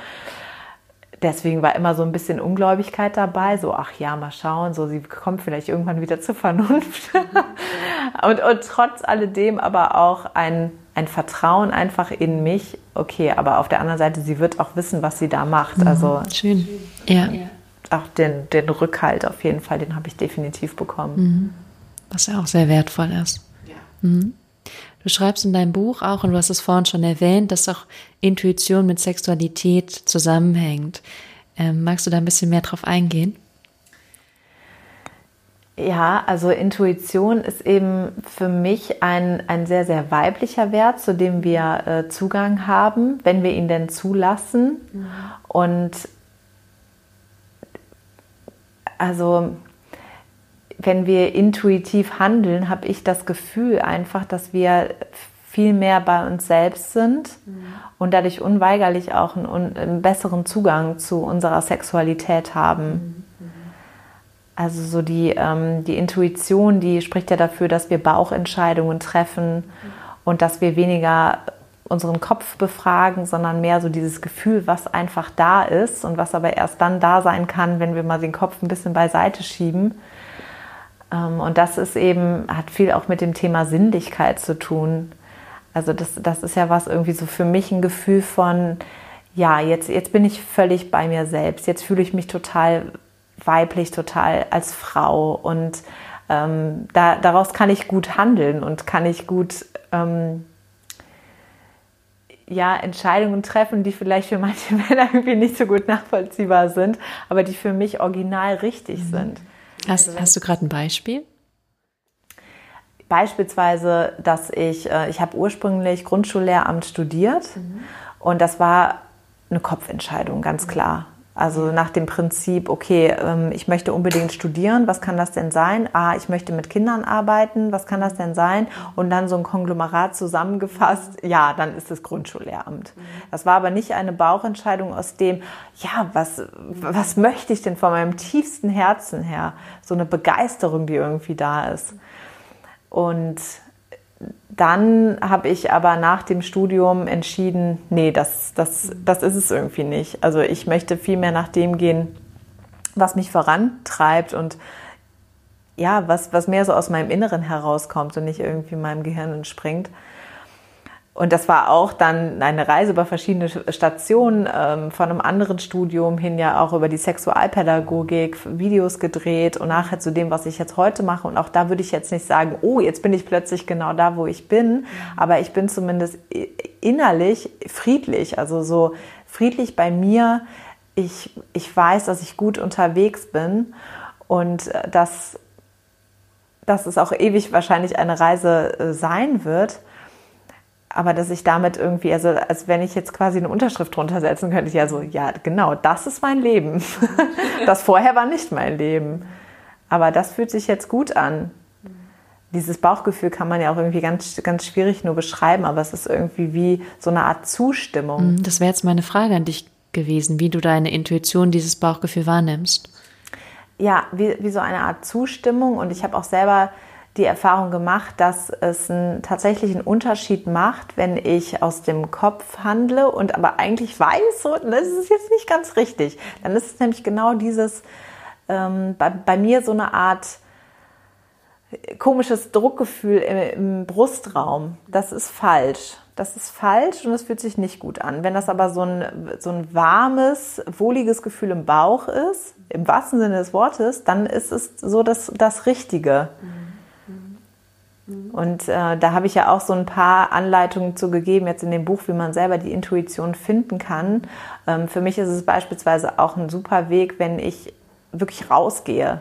deswegen war immer so ein bisschen Ungläubigkeit dabei, so, ach ja, mal schauen, so, sie kommt vielleicht irgendwann wieder zur Vernunft. und, und trotz alledem aber auch ein, ein Vertrauen einfach in mich, okay, aber auf der anderen Seite, sie wird auch wissen, was sie da macht. Mhm, also, schön. Ja. Auch den, den Rückhalt auf jeden Fall, den habe ich definitiv bekommen. Mhm. Was ja auch sehr wertvoll ist. Ja. Mhm. Du schreibst in deinem Buch auch, und du hast es vorhin schon erwähnt, dass auch Intuition mit Sexualität zusammenhängt. Ähm, magst du da ein bisschen mehr drauf eingehen? Ja, also Intuition ist eben für mich ein, ein sehr, sehr weiblicher Wert, zu dem wir äh, Zugang haben, wenn wir ihn denn zulassen. Mhm. Und also wenn wir intuitiv handeln, habe ich das Gefühl einfach, dass wir viel mehr bei uns selbst sind mhm. und dadurch unweigerlich auch einen, einen, besseren Zugang zu unserer Sexualität haben. Mhm. Also so die, ähm, die Intuition, die spricht ja dafür, dass wir Bauchentscheidungen treffen mhm. und dass wir weniger unseren Kopf befragen, sondern mehr so dieses Gefühl, was einfach da ist und was aber erst dann da sein kann, wenn wir mal den Kopf ein bisschen beiseite schieben und das ist eben, hat viel auch mit dem Thema Sinnlichkeit zu tun. Also das, das ist ja was irgendwie so für mich ein Gefühl von, ja, jetzt, jetzt bin ich völlig bei mir selbst. Jetzt fühle ich mich total weiblich, total als Frau. Und ähm, da, daraus kann ich gut handeln und kann ich gut ähm, ja, Entscheidungen treffen, die vielleicht für manche Männer irgendwie nicht so gut nachvollziehbar sind, aber die für mich original richtig mhm. sind. Hast, also, hast du gerade ein Beispiel? Beispielsweise, dass ich, äh, ich habe ursprünglich Grundschullehramt studiert mhm. und das war eine Kopfentscheidung, ganz klar. Also nach dem Prinzip, okay, ähm, ich möchte unbedingt studieren, was kann das denn sein? Ah, ich möchte mit Kindern arbeiten, was kann das denn sein? Und dann so ein Konglomerat zusammengefasst, ja, dann ist es Grundschullehramt. Das war aber nicht eine Bauchentscheidung aus dem, ja, was, was möchte ich denn von meinem tiefsten Herzen her? So eine Begeisterung, die irgendwie da ist. Und dann habe ich aber nach dem Studium entschieden, nee, das, das, das ist es irgendwie nicht. Also ich möchte viel mehr nach dem gehen, was mich vorantreibt und ja, was, was mehr so aus meinem Inneren herauskommt und nicht irgendwie meinem Gehirn entspringt. Und das war auch dann eine Reise über verschiedene Stationen, ähm, von einem anderen Studium hin ja auch über die Sexualpädagogik, Videos gedreht und nachher zu dem, was ich jetzt heute mache. Und auch da würde ich jetzt nicht sagen, oh, jetzt bin ich plötzlich genau da, wo ich bin. Aber ich bin zumindest innerlich friedlich, also so friedlich bei mir. Ich, ich weiß, dass ich gut unterwegs bin und äh, dass, dass es auch ewig wahrscheinlich eine Reise äh, sein wird aber dass ich damit irgendwie, also als wenn ich jetzt quasi eine Unterschrift drunter setzen könnte, ich ja so, ja, genau, das ist mein Leben. das vorher war nicht mein Leben. Aber das fühlt sich jetzt gut an. Dieses Bauchgefühl kann man ja auch irgendwie ganz, ganz schwierig nur beschreiben, aber es ist irgendwie wie so eine Art Zustimmung. Mhm, das wäre jetzt meine Frage an dich gewesen, wie du deine Intuition, dieses Bauchgefühl wahrnimmst. Ja, wie, wie so eine Art Zustimmung. Und ich habe auch selber die Erfahrung gemacht, dass es einen, tatsächlich einen Unterschied macht, wenn ich aus dem Kopf handle und aber eigentlich weiß, so, das ist jetzt nicht ganz richtig. Dann ist es nämlich genau dieses, ähm, bei, bei, mir so eine Art komisches Druckgefühl im, im Brustraum. Das ist falsch. Das ist falsch und es fühlt sich nicht gut an. Wenn das aber so ein, so ein warmes, wohliges Gefühl im Bauch ist, im wahrsten Sinne des Wortes, dann ist es so das, das Richtige. Mhm. Und äh, da habe ich ja auch so ein paar Anleitungen zu gegeben, jetzt in dem Buch, wie man selber die Intuition finden kann. Ähm, für mich ist es beispielsweise auch ein super Weg, wenn ich wirklich rausgehe,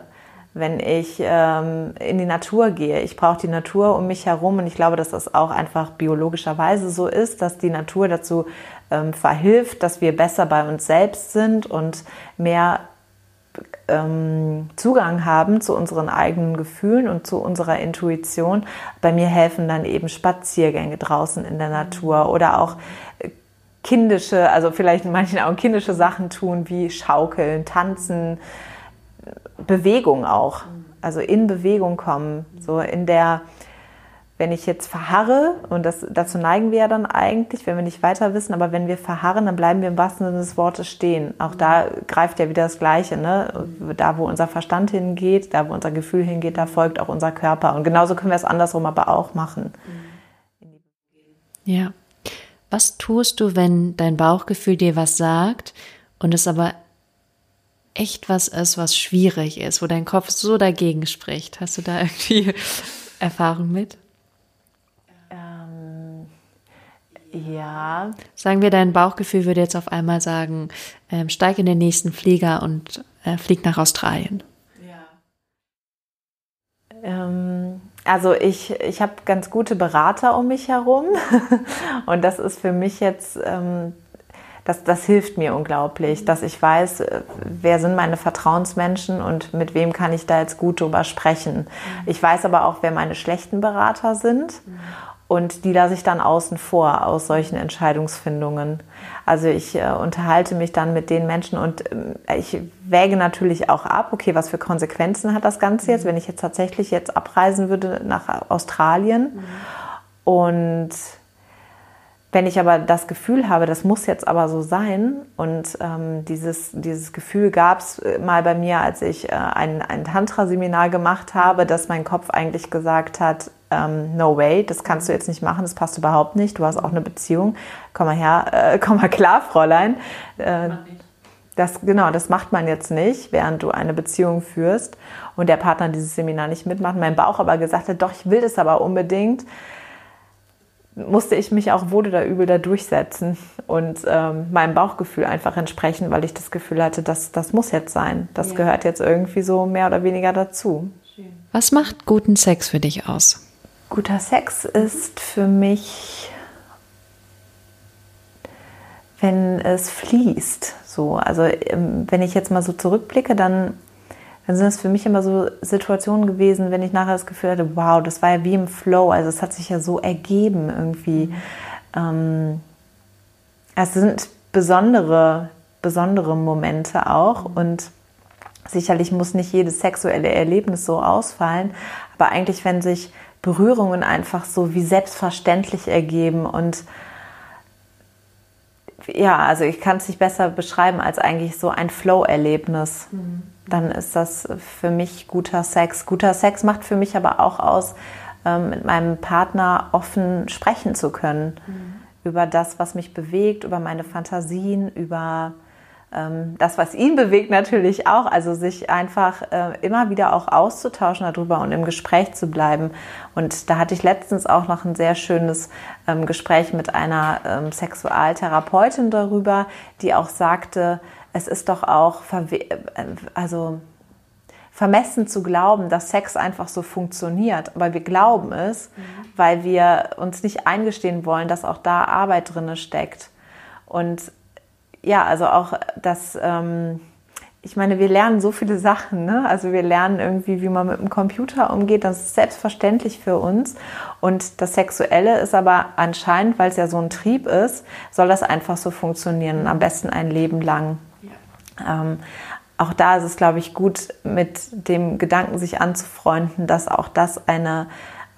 wenn ich ähm, in die Natur gehe. Ich brauche die Natur um mich herum und ich glaube, dass das auch einfach biologischerweise so ist, dass die Natur dazu ähm, verhilft, dass wir besser bei uns selbst sind und mehr ähm, Zugang haben zu unseren eigenen Gefühlen und zu unserer Intuition. Bei mir helfen dann eben Spaziergänge draußen in der Natur oder auch äh, kindische, also vielleicht in manchen Augen kindische Sachen tun, wie Schaukeln, Tanzen, Bewegung auch. Also in Bewegung kommen, so in der wenn ich jetzt verharre, und das, dazu neigen wir ja dann eigentlich, wenn wir nicht weiter wissen, aber wenn wir verharren, dann bleiben wir im wahrsten Sinne des Wortes stehen. Auch da greift ja wieder das Gleiche. Ne? Da, wo unser Verstand hingeht, da, wo unser Gefühl hingeht, da folgt auch unser Körper. Und genauso können wir es andersrum aber auch machen. Ja. Was tust du, wenn dein Bauchgefühl dir was sagt und es aber echt was ist, was schwierig ist, wo dein Kopf so dagegen spricht? Hast du da irgendwie Erfahrung mit? Ja. Sagen wir, dein Bauchgefühl würde jetzt auf einmal sagen, ähm, steig in den nächsten Flieger und äh, flieg nach Australien. Ja. Ähm, also ich, ich habe ganz gute Berater um mich herum und das ist für mich jetzt, ähm, das, das hilft mir unglaublich, dass ich weiß, äh, wer sind meine Vertrauensmenschen und mit wem kann ich da jetzt gut drüber sprechen. Mhm. Ich weiß aber auch, wer meine schlechten Berater sind. Mhm. Und die lasse ich dann außen vor aus solchen Entscheidungsfindungen. Also ich äh, unterhalte mich dann mit den Menschen und äh, ich wäge natürlich auch ab, okay, was für Konsequenzen hat das Ganze jetzt, wenn ich jetzt tatsächlich jetzt abreisen würde nach Australien. Mhm. Und wenn ich aber das Gefühl habe, das muss jetzt aber so sein, und ähm, dieses, dieses Gefühl gab es äh, mal bei mir, als ich äh, ein, ein Tantra-Seminar gemacht habe, dass mein Kopf eigentlich gesagt hat, ähm, no way, das kannst du jetzt nicht machen, das passt überhaupt nicht, du hast auch eine Beziehung, komm mal her, äh, komm mal klar, Fräulein. Äh, das, genau, das macht man jetzt nicht, während du eine Beziehung führst und der Partner dieses Seminar nicht mitmacht. Mein Bauch aber gesagt hat, doch, ich will das aber unbedingt musste ich mich auch wohl oder übel da durchsetzen und ähm, meinem Bauchgefühl einfach entsprechen, weil ich das Gefühl hatte, dass das muss jetzt sein. Das ja. gehört jetzt irgendwie so mehr oder weniger dazu. Was macht guten Sex für dich aus? Guter Sex ist für mich, wenn es fließt. So, also ähm, wenn ich jetzt mal so zurückblicke, dann dann sind es für mich immer so Situationen gewesen, wenn ich nachher das Gefühl hatte, wow, das war ja wie im Flow, also es hat sich ja so ergeben irgendwie. Mhm. Ähm, es sind besondere, besondere Momente auch mhm. und sicherlich muss nicht jedes sexuelle Erlebnis so ausfallen, aber eigentlich, wenn sich Berührungen einfach so wie selbstverständlich ergeben und ja, also ich kann es nicht besser beschreiben als eigentlich so ein Flow-Erlebnis. Mhm dann ist das für mich guter Sex. Guter Sex macht für mich aber auch aus, ähm, mit meinem Partner offen sprechen zu können mhm. über das, was mich bewegt, über meine Fantasien, über das, was ihn bewegt natürlich auch. Also sich einfach äh, immer wieder auch auszutauschen darüber und im Gespräch zu bleiben. Und da hatte ich letztens auch noch ein sehr schönes ähm, Gespräch mit einer Sexualtherapeutin darüber, die auch sagte, es ist doch auch also vermessen zu glauben, dass Sex einfach so funktioniert. Aber wir glauben es, mhm. weil wir uns nicht eingestehen wollen, dass auch da Arbeit drin steckt. Und ja, also auch das, ähm, ich meine, wir lernen so viele Sachen. Ne? Also wir lernen irgendwie, wie man mit dem Computer umgeht. Das ist selbstverständlich für uns. Und das Sexuelle ist aber anscheinend, weil es ja so ein Trieb ist, soll das einfach so funktionieren. Und am besten ein Leben lang. Ähm, auch da ist es, glaube ich, gut, mit dem Gedanken sich anzufreunden, dass auch das eine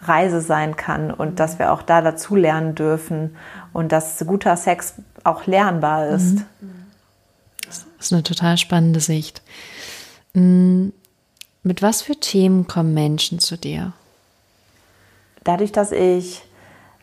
Reise sein kann und dass wir auch da dazu lernen dürfen und dass guter Sex auch lernbar ist. Mhm. Das ist eine total spannende Sicht. Mm, mit was für Themen kommen Menschen zu dir? Dadurch, dass ich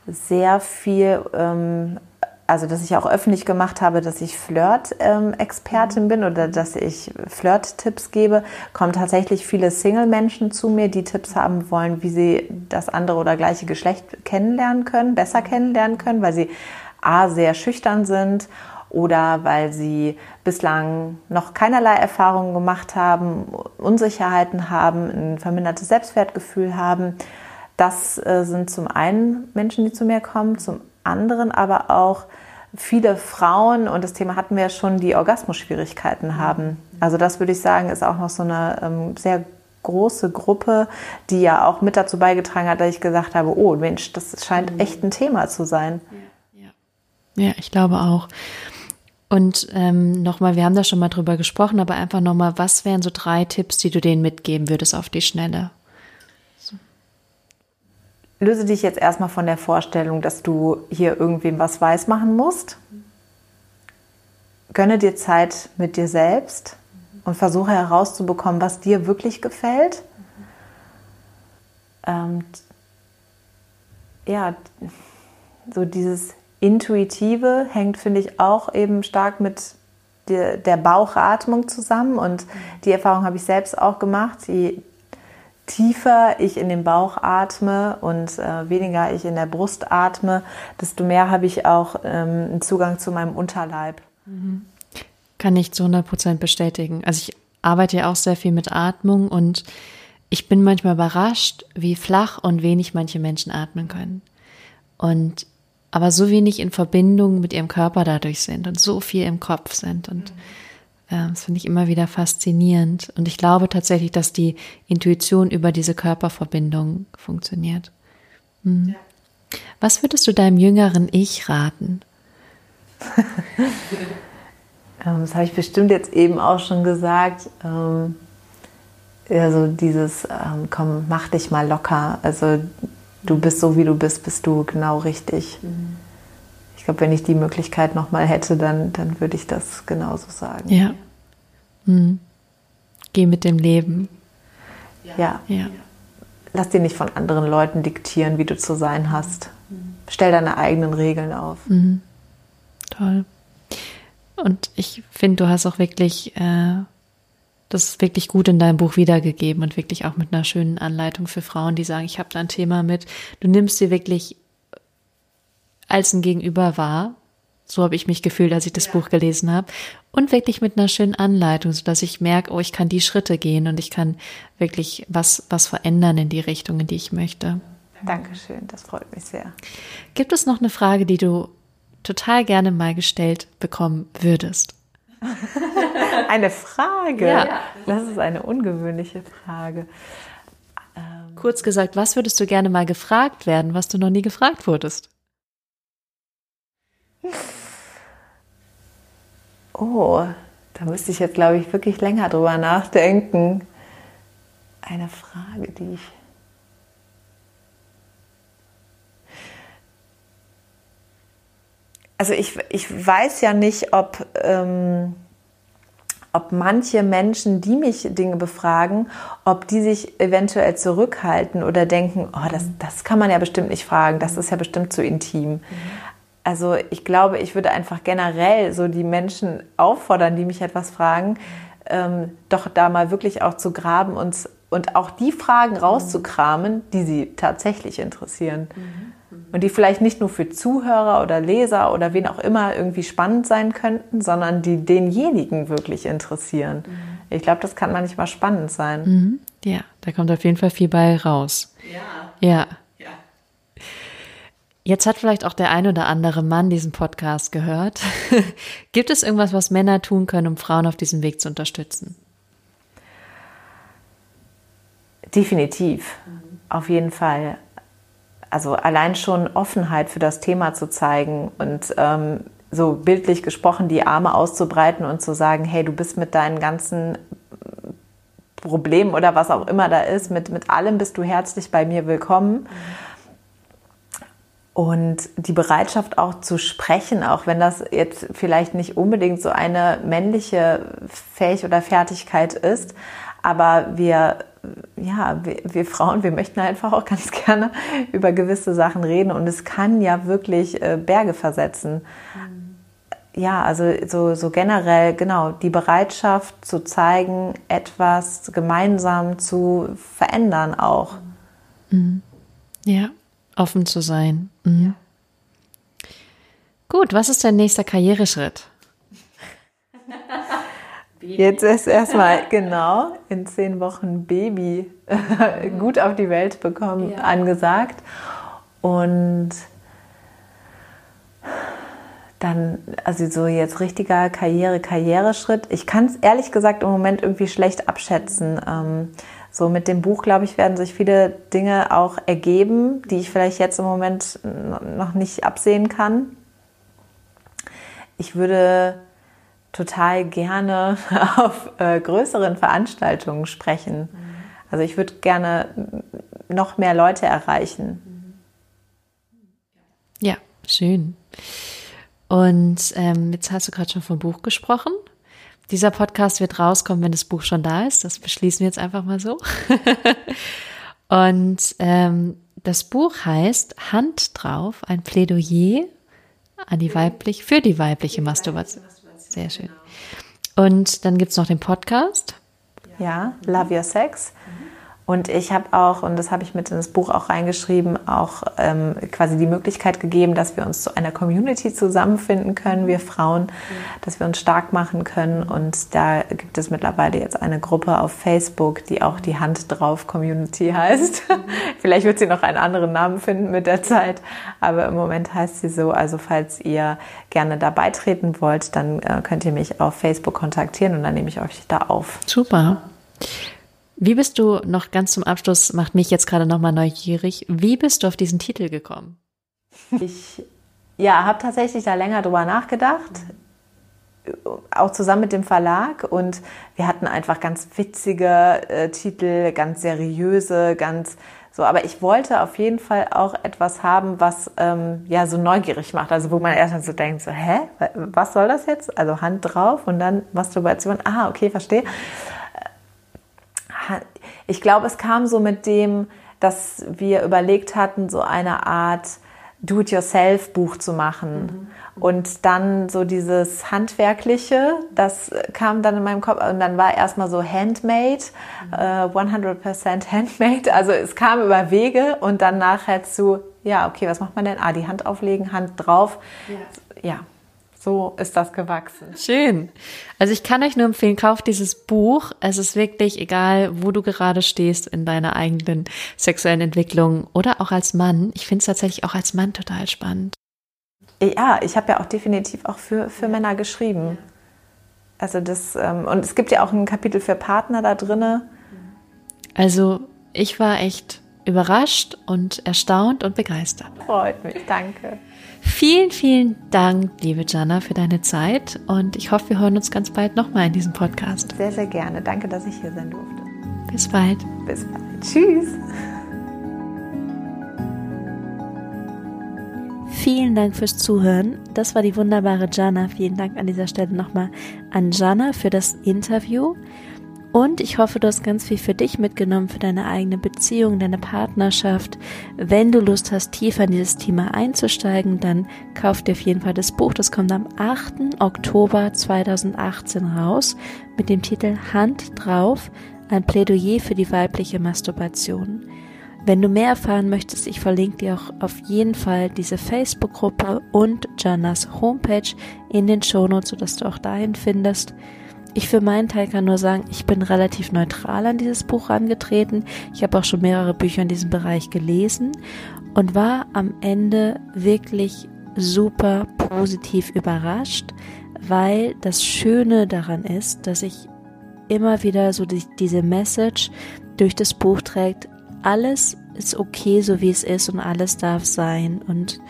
sehr viel ähm, also dass ich auch öffentlich gemacht habe, dass ich Flirt-Expertin ähm, bin oder dass ich Flirt-Tipps gebe, kommen tatsächlich viele Single-Menschen zu mir, die Tipps haben wollen, wie sie das andere oder gleiche Geschlecht kennenlernen können, besser kennenlernen können, weil sie a sehr schüchtern sind oder weil sie bislang noch keinerlei Erfahrungen gemacht haben, Unsicherheiten haben, ein vermindertes Selbstwertgefühl haben. Das äh, sind zum einen Menschen, die zu mir kommen, zum anderen aber auch viele Frauen, und das Thema hatten wir ja schon, die Orgasmusschwierigkeiten haben. Also das würde ich sagen, ist auch noch so eine ähm, sehr große Gruppe, die ja auch mit dazu beigetragen hat, dass ich gesagt habe, oh Mensch, das scheint mhm. echt ein Thema zu sein. Ja, ja. ich glaube auch. Und ähm, nochmal, wir haben da schon mal drüber gesprochen, aber einfach nochmal, was wären so drei Tipps, die du denen mitgeben würdest auf die Schnelle? Löse dich jetzt erstmal von der Vorstellung, dass du hier irgendwem was weiß machen musst. Gönne dir Zeit mit dir selbst und versuche herauszubekommen, was dir wirklich gefällt. Ähm, ja, so dieses Intuitive hängt, finde ich, auch eben stark mit der, Bauchatmung zusammen. Und die Erfahrung habe ich selbst auch gemacht. Je tiefer ich in den Bauch atme und äh, weniger ich in der Brust atme, desto mehr habe ich auch ähm, einen Zugang zu meinem Unterleib. Mhm. Kann ich zu 100 Prozent bestätigen. Also ich arbeite ja auch sehr viel mit Atmung und ich bin manchmal überrascht, wie flach und wenig manche Menschen atmen können. Und aber so wenig in Verbindung mit ihrem Körper dadurch sind und so viel im Kopf sind und mhm das finde ich immer wieder faszinierend. Und ich glaube tatsächlich, dass die Intuition über diese Körperverbindung funktioniert. Hm. Ja. Was würdest du deinem jüngeren Ich raten? Ähm, das habe ich bestimmt jetzt eben auch schon gesagt. Ähm, also dieses, ähm, komm, mach dich mal locker. Also du bist so, wie du bist, bist du genau richtig. Mhm. Ich glaube, wenn ich die Möglichkeit nochmal hätte, dann, dann würde ich das genauso sagen. Ja. Hm. Geh mit dem Leben. Ja. ja. Lass dir nicht von anderen Leuten diktieren, wie du zu sein hast. Stell deine eigenen Regeln auf. Mhm. Toll. Und ich finde, du hast auch wirklich äh, das wirklich gut in deinem Buch wiedergegeben und wirklich auch mit einer schönen Anleitung für Frauen, die sagen, ich habe da ein Thema mit. Du nimmst sie wirklich als ein Gegenüber wahr. So habe ich mich gefühlt, als ich das ja. Buch gelesen habe. Und wirklich mit einer schönen Anleitung, sodass ich merke, oh, ich kann die Schritte gehen und ich kann wirklich was, was verändern in die Richtung, in die ich möchte. Dankeschön, das freut mich sehr. Gibt es noch eine Frage, die du total gerne mal gestellt bekommen würdest? eine Frage? Ja. Das ist eine ungewöhnliche Frage. Kurz gesagt, was würdest du gerne mal gefragt werden, was du noch nie gefragt wurdest? Oh, da müsste ich jetzt, glaube ich, wirklich länger drüber nachdenken. Eine Frage, die ich also ich, ich weiß ja nicht, ob, ähm, ob manche Menschen, die mich Dinge befragen, ob die sich eventuell zurückhalten oder denken, oh, das, das kann man ja bestimmt nicht fragen, das ist ja bestimmt zu intim. Mhm. Also ich glaube, ich würde einfach generell so die Menschen auffordern, die mich etwas fragen, ähm, doch da mal wirklich auch zu graben und, und auch die Fragen rauszukramen, die sie tatsächlich interessieren. Mhm und die vielleicht nicht nur für Zuhörer oder Leser oder wen auch immer irgendwie spannend sein könnten, sondern die denjenigen wirklich interessieren. Mhm. Ich glaube, das kann manchmal spannend sein. Mhm. Ja, da kommt auf jeden Fall viel bei raus. Ja. Ja. Jetzt hat vielleicht auch der ein oder andere Mann diesen Podcast gehört. Gibt es irgendwas, was Männer tun können, um Frauen auf diesem Weg zu unterstützen? Definitiv, mhm. auf jeden Fall also allein schon Offenheit für das Thema zu zeigen und ähm, so bildlich gesprochen die Arme auszubreiten und zu sagen, hey, du bist mit deinen ganzen Problemen oder was auch immer da ist, mit, mit allem bist du herzlich bei mir willkommen. Und die Bereitschaft auch zu sprechen, auch wenn das jetzt vielleicht nicht unbedingt so eine männliche Fähig oder Fertigkeit ist, aber wir ja, wir, wir, Frauen, wir möchten einfach auch ganz gerne über gewisse Sachen reden und es kann ja wirklich äh, Berge versetzen. Mhm. Ja, also so, so generell, genau, die Bereitschaft zu zeigen, etwas gemeinsam zu verändern auch. Mhm. Ja, offen zu sein. Mhm. Ja. Gut, was ist dein nächster Karriereschritt? Jetzt ist erstmal genau in zehn Wochen Baby gut auf die Welt bekommen, ja. angesagt. Und dann, also so jetzt richtiger Karriere, Karriereschritt. Ich kann es ehrlich gesagt im Moment irgendwie schlecht abschätzen. Ähm, so mit dem Buch, glaube ich, werden sich viele Dinge auch ergeben, die ich vielleicht jetzt im Moment noch nicht absehen kann. Ich würde total gerne auf äh, größeren Veranstaltungen sprechen. Mhm. Also ich würde gerne noch mehr Leute erreichen. Ja, schön. Und ähm, jetzt hast du gerade schon vom Buch gesprochen. Dieser Podcast wird rauskommen, wenn das Buch schon da ist. Das beschließen wir jetzt einfach mal so. Und ähm, das Buch heißt Hand drauf, ein Plädoyer an die weiblich, für die weibliche Masturbation. Sehr schön. Und dann gibt es noch den Podcast. Ja, Love Your Sex. Und ich habe auch, und das habe ich mit ins Buch auch reingeschrieben, auch ähm, quasi die Möglichkeit gegeben, dass wir uns zu einer Community zusammenfinden können, wir Frauen, dass wir uns stark machen können. Und da gibt es mittlerweile jetzt eine Gruppe auf Facebook, die auch die Hand drauf Community heißt. Vielleicht wird sie noch einen anderen Namen finden mit der Zeit, aber im Moment heißt sie so. Also falls ihr gerne da beitreten wollt, dann äh, könnt ihr mich auf Facebook kontaktieren und dann nehme ich euch da auf. Super. Wie bist du noch ganz zum Abschluss, macht mich jetzt gerade nochmal neugierig, wie bist du auf diesen Titel gekommen? Ich ja, habe tatsächlich da länger drüber nachgedacht, auch zusammen mit dem Verlag und wir hatten einfach ganz witzige äh, Titel, ganz seriöse, ganz So, aber ich wollte auf jeden Fall auch etwas haben, was ähm, ja so neugierig macht. Also wo man erstmal so denkt, so, hä, was soll das jetzt? Also Hand drauf und dann Masturbation. Ah, okay, verstehe. Äh, ich glaube, es kam so mit dem, dass wir überlegt hatten, so eine Art Do-it-yourself-Buch zu machen. Mhm. Und dann so dieses Handwerkliche, das kam dann in meinem Kopf und dann war erstmal so Handmade, mhm. äh, 100% Handmade. Also es kam über Wege und dann nachher zu, ja, okay, was macht man denn? Ah, die Hand auflegen, Hand drauf. ja. ja so ist das gewachsen. Schön. Also ich kann euch nur empfehlen, kauft dieses Buch. Es ist wirklich egal, wo du gerade stehst in deiner eigenen sexuellen Entwicklung oder auch als Mann. Ich finde es tatsächlich auch als Mann total spannend. Ja, ich habe ja auch definitiv auch für, für Männer geschrieben. Also das, ähm, und es gibt ja auch ein Kapitel für Partner da drinne. Also ich war echt überrascht und erstaunt und begeistert. Freut mich, danke. Vielen, vielen Dank, liebe Jana, für deine Zeit und ich hoffe, wir hören uns ganz bald nochmal in diesem Podcast. Sehr, sehr gerne. Danke, dass ich hier sein durfte. Bis bald. Bis bald. Tschüss. Vielen Dank fürs Zuhören. Das war die wunderbare Jana. Vielen Dank an dieser Stelle nochmal an Jana für das Interview. Und ich hoffe, du hast ganz viel für dich mitgenommen, für deine eigene Beziehung, deine Partnerschaft. Wenn du Lust hast, tiefer in dieses Thema einzusteigen, dann kauf dir auf jeden Fall das Buch. Das kommt am 8. Oktober 2018 raus mit dem Titel Hand drauf, ein Plädoyer für die weibliche Masturbation. Wenn du mehr erfahren möchtest, ich verlinke dir auch auf jeden Fall diese Facebook-Gruppe und Janas Homepage in den Shownotes, sodass du auch dahin findest. Ich für meinen Teil kann nur sagen, ich bin relativ neutral an dieses Buch angetreten. Ich habe auch schon mehrere Bücher in diesem Bereich gelesen und war am Ende wirklich super positiv überrascht, weil das Schöne daran ist, dass ich immer wieder so die, diese Message durch das Buch trägt, alles ist okay, so wie es ist und alles darf sein. Und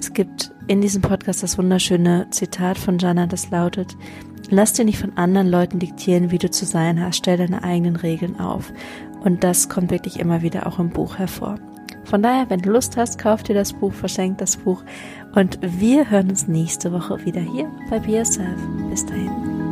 es gibt in diesem Podcast das wunderschöne Zitat von Jana, das lautet, Lass dir nicht von anderen Leuten diktieren, wie du zu sein hast. Stell deine eigenen Regeln auf. Und das kommt wirklich immer wieder auch im Buch hervor. Von daher, wenn du Lust hast, kauf dir das Buch, verschenk das Buch. Und wir hören uns nächste Woche wieder hier bei Be Yourself. Bis dahin.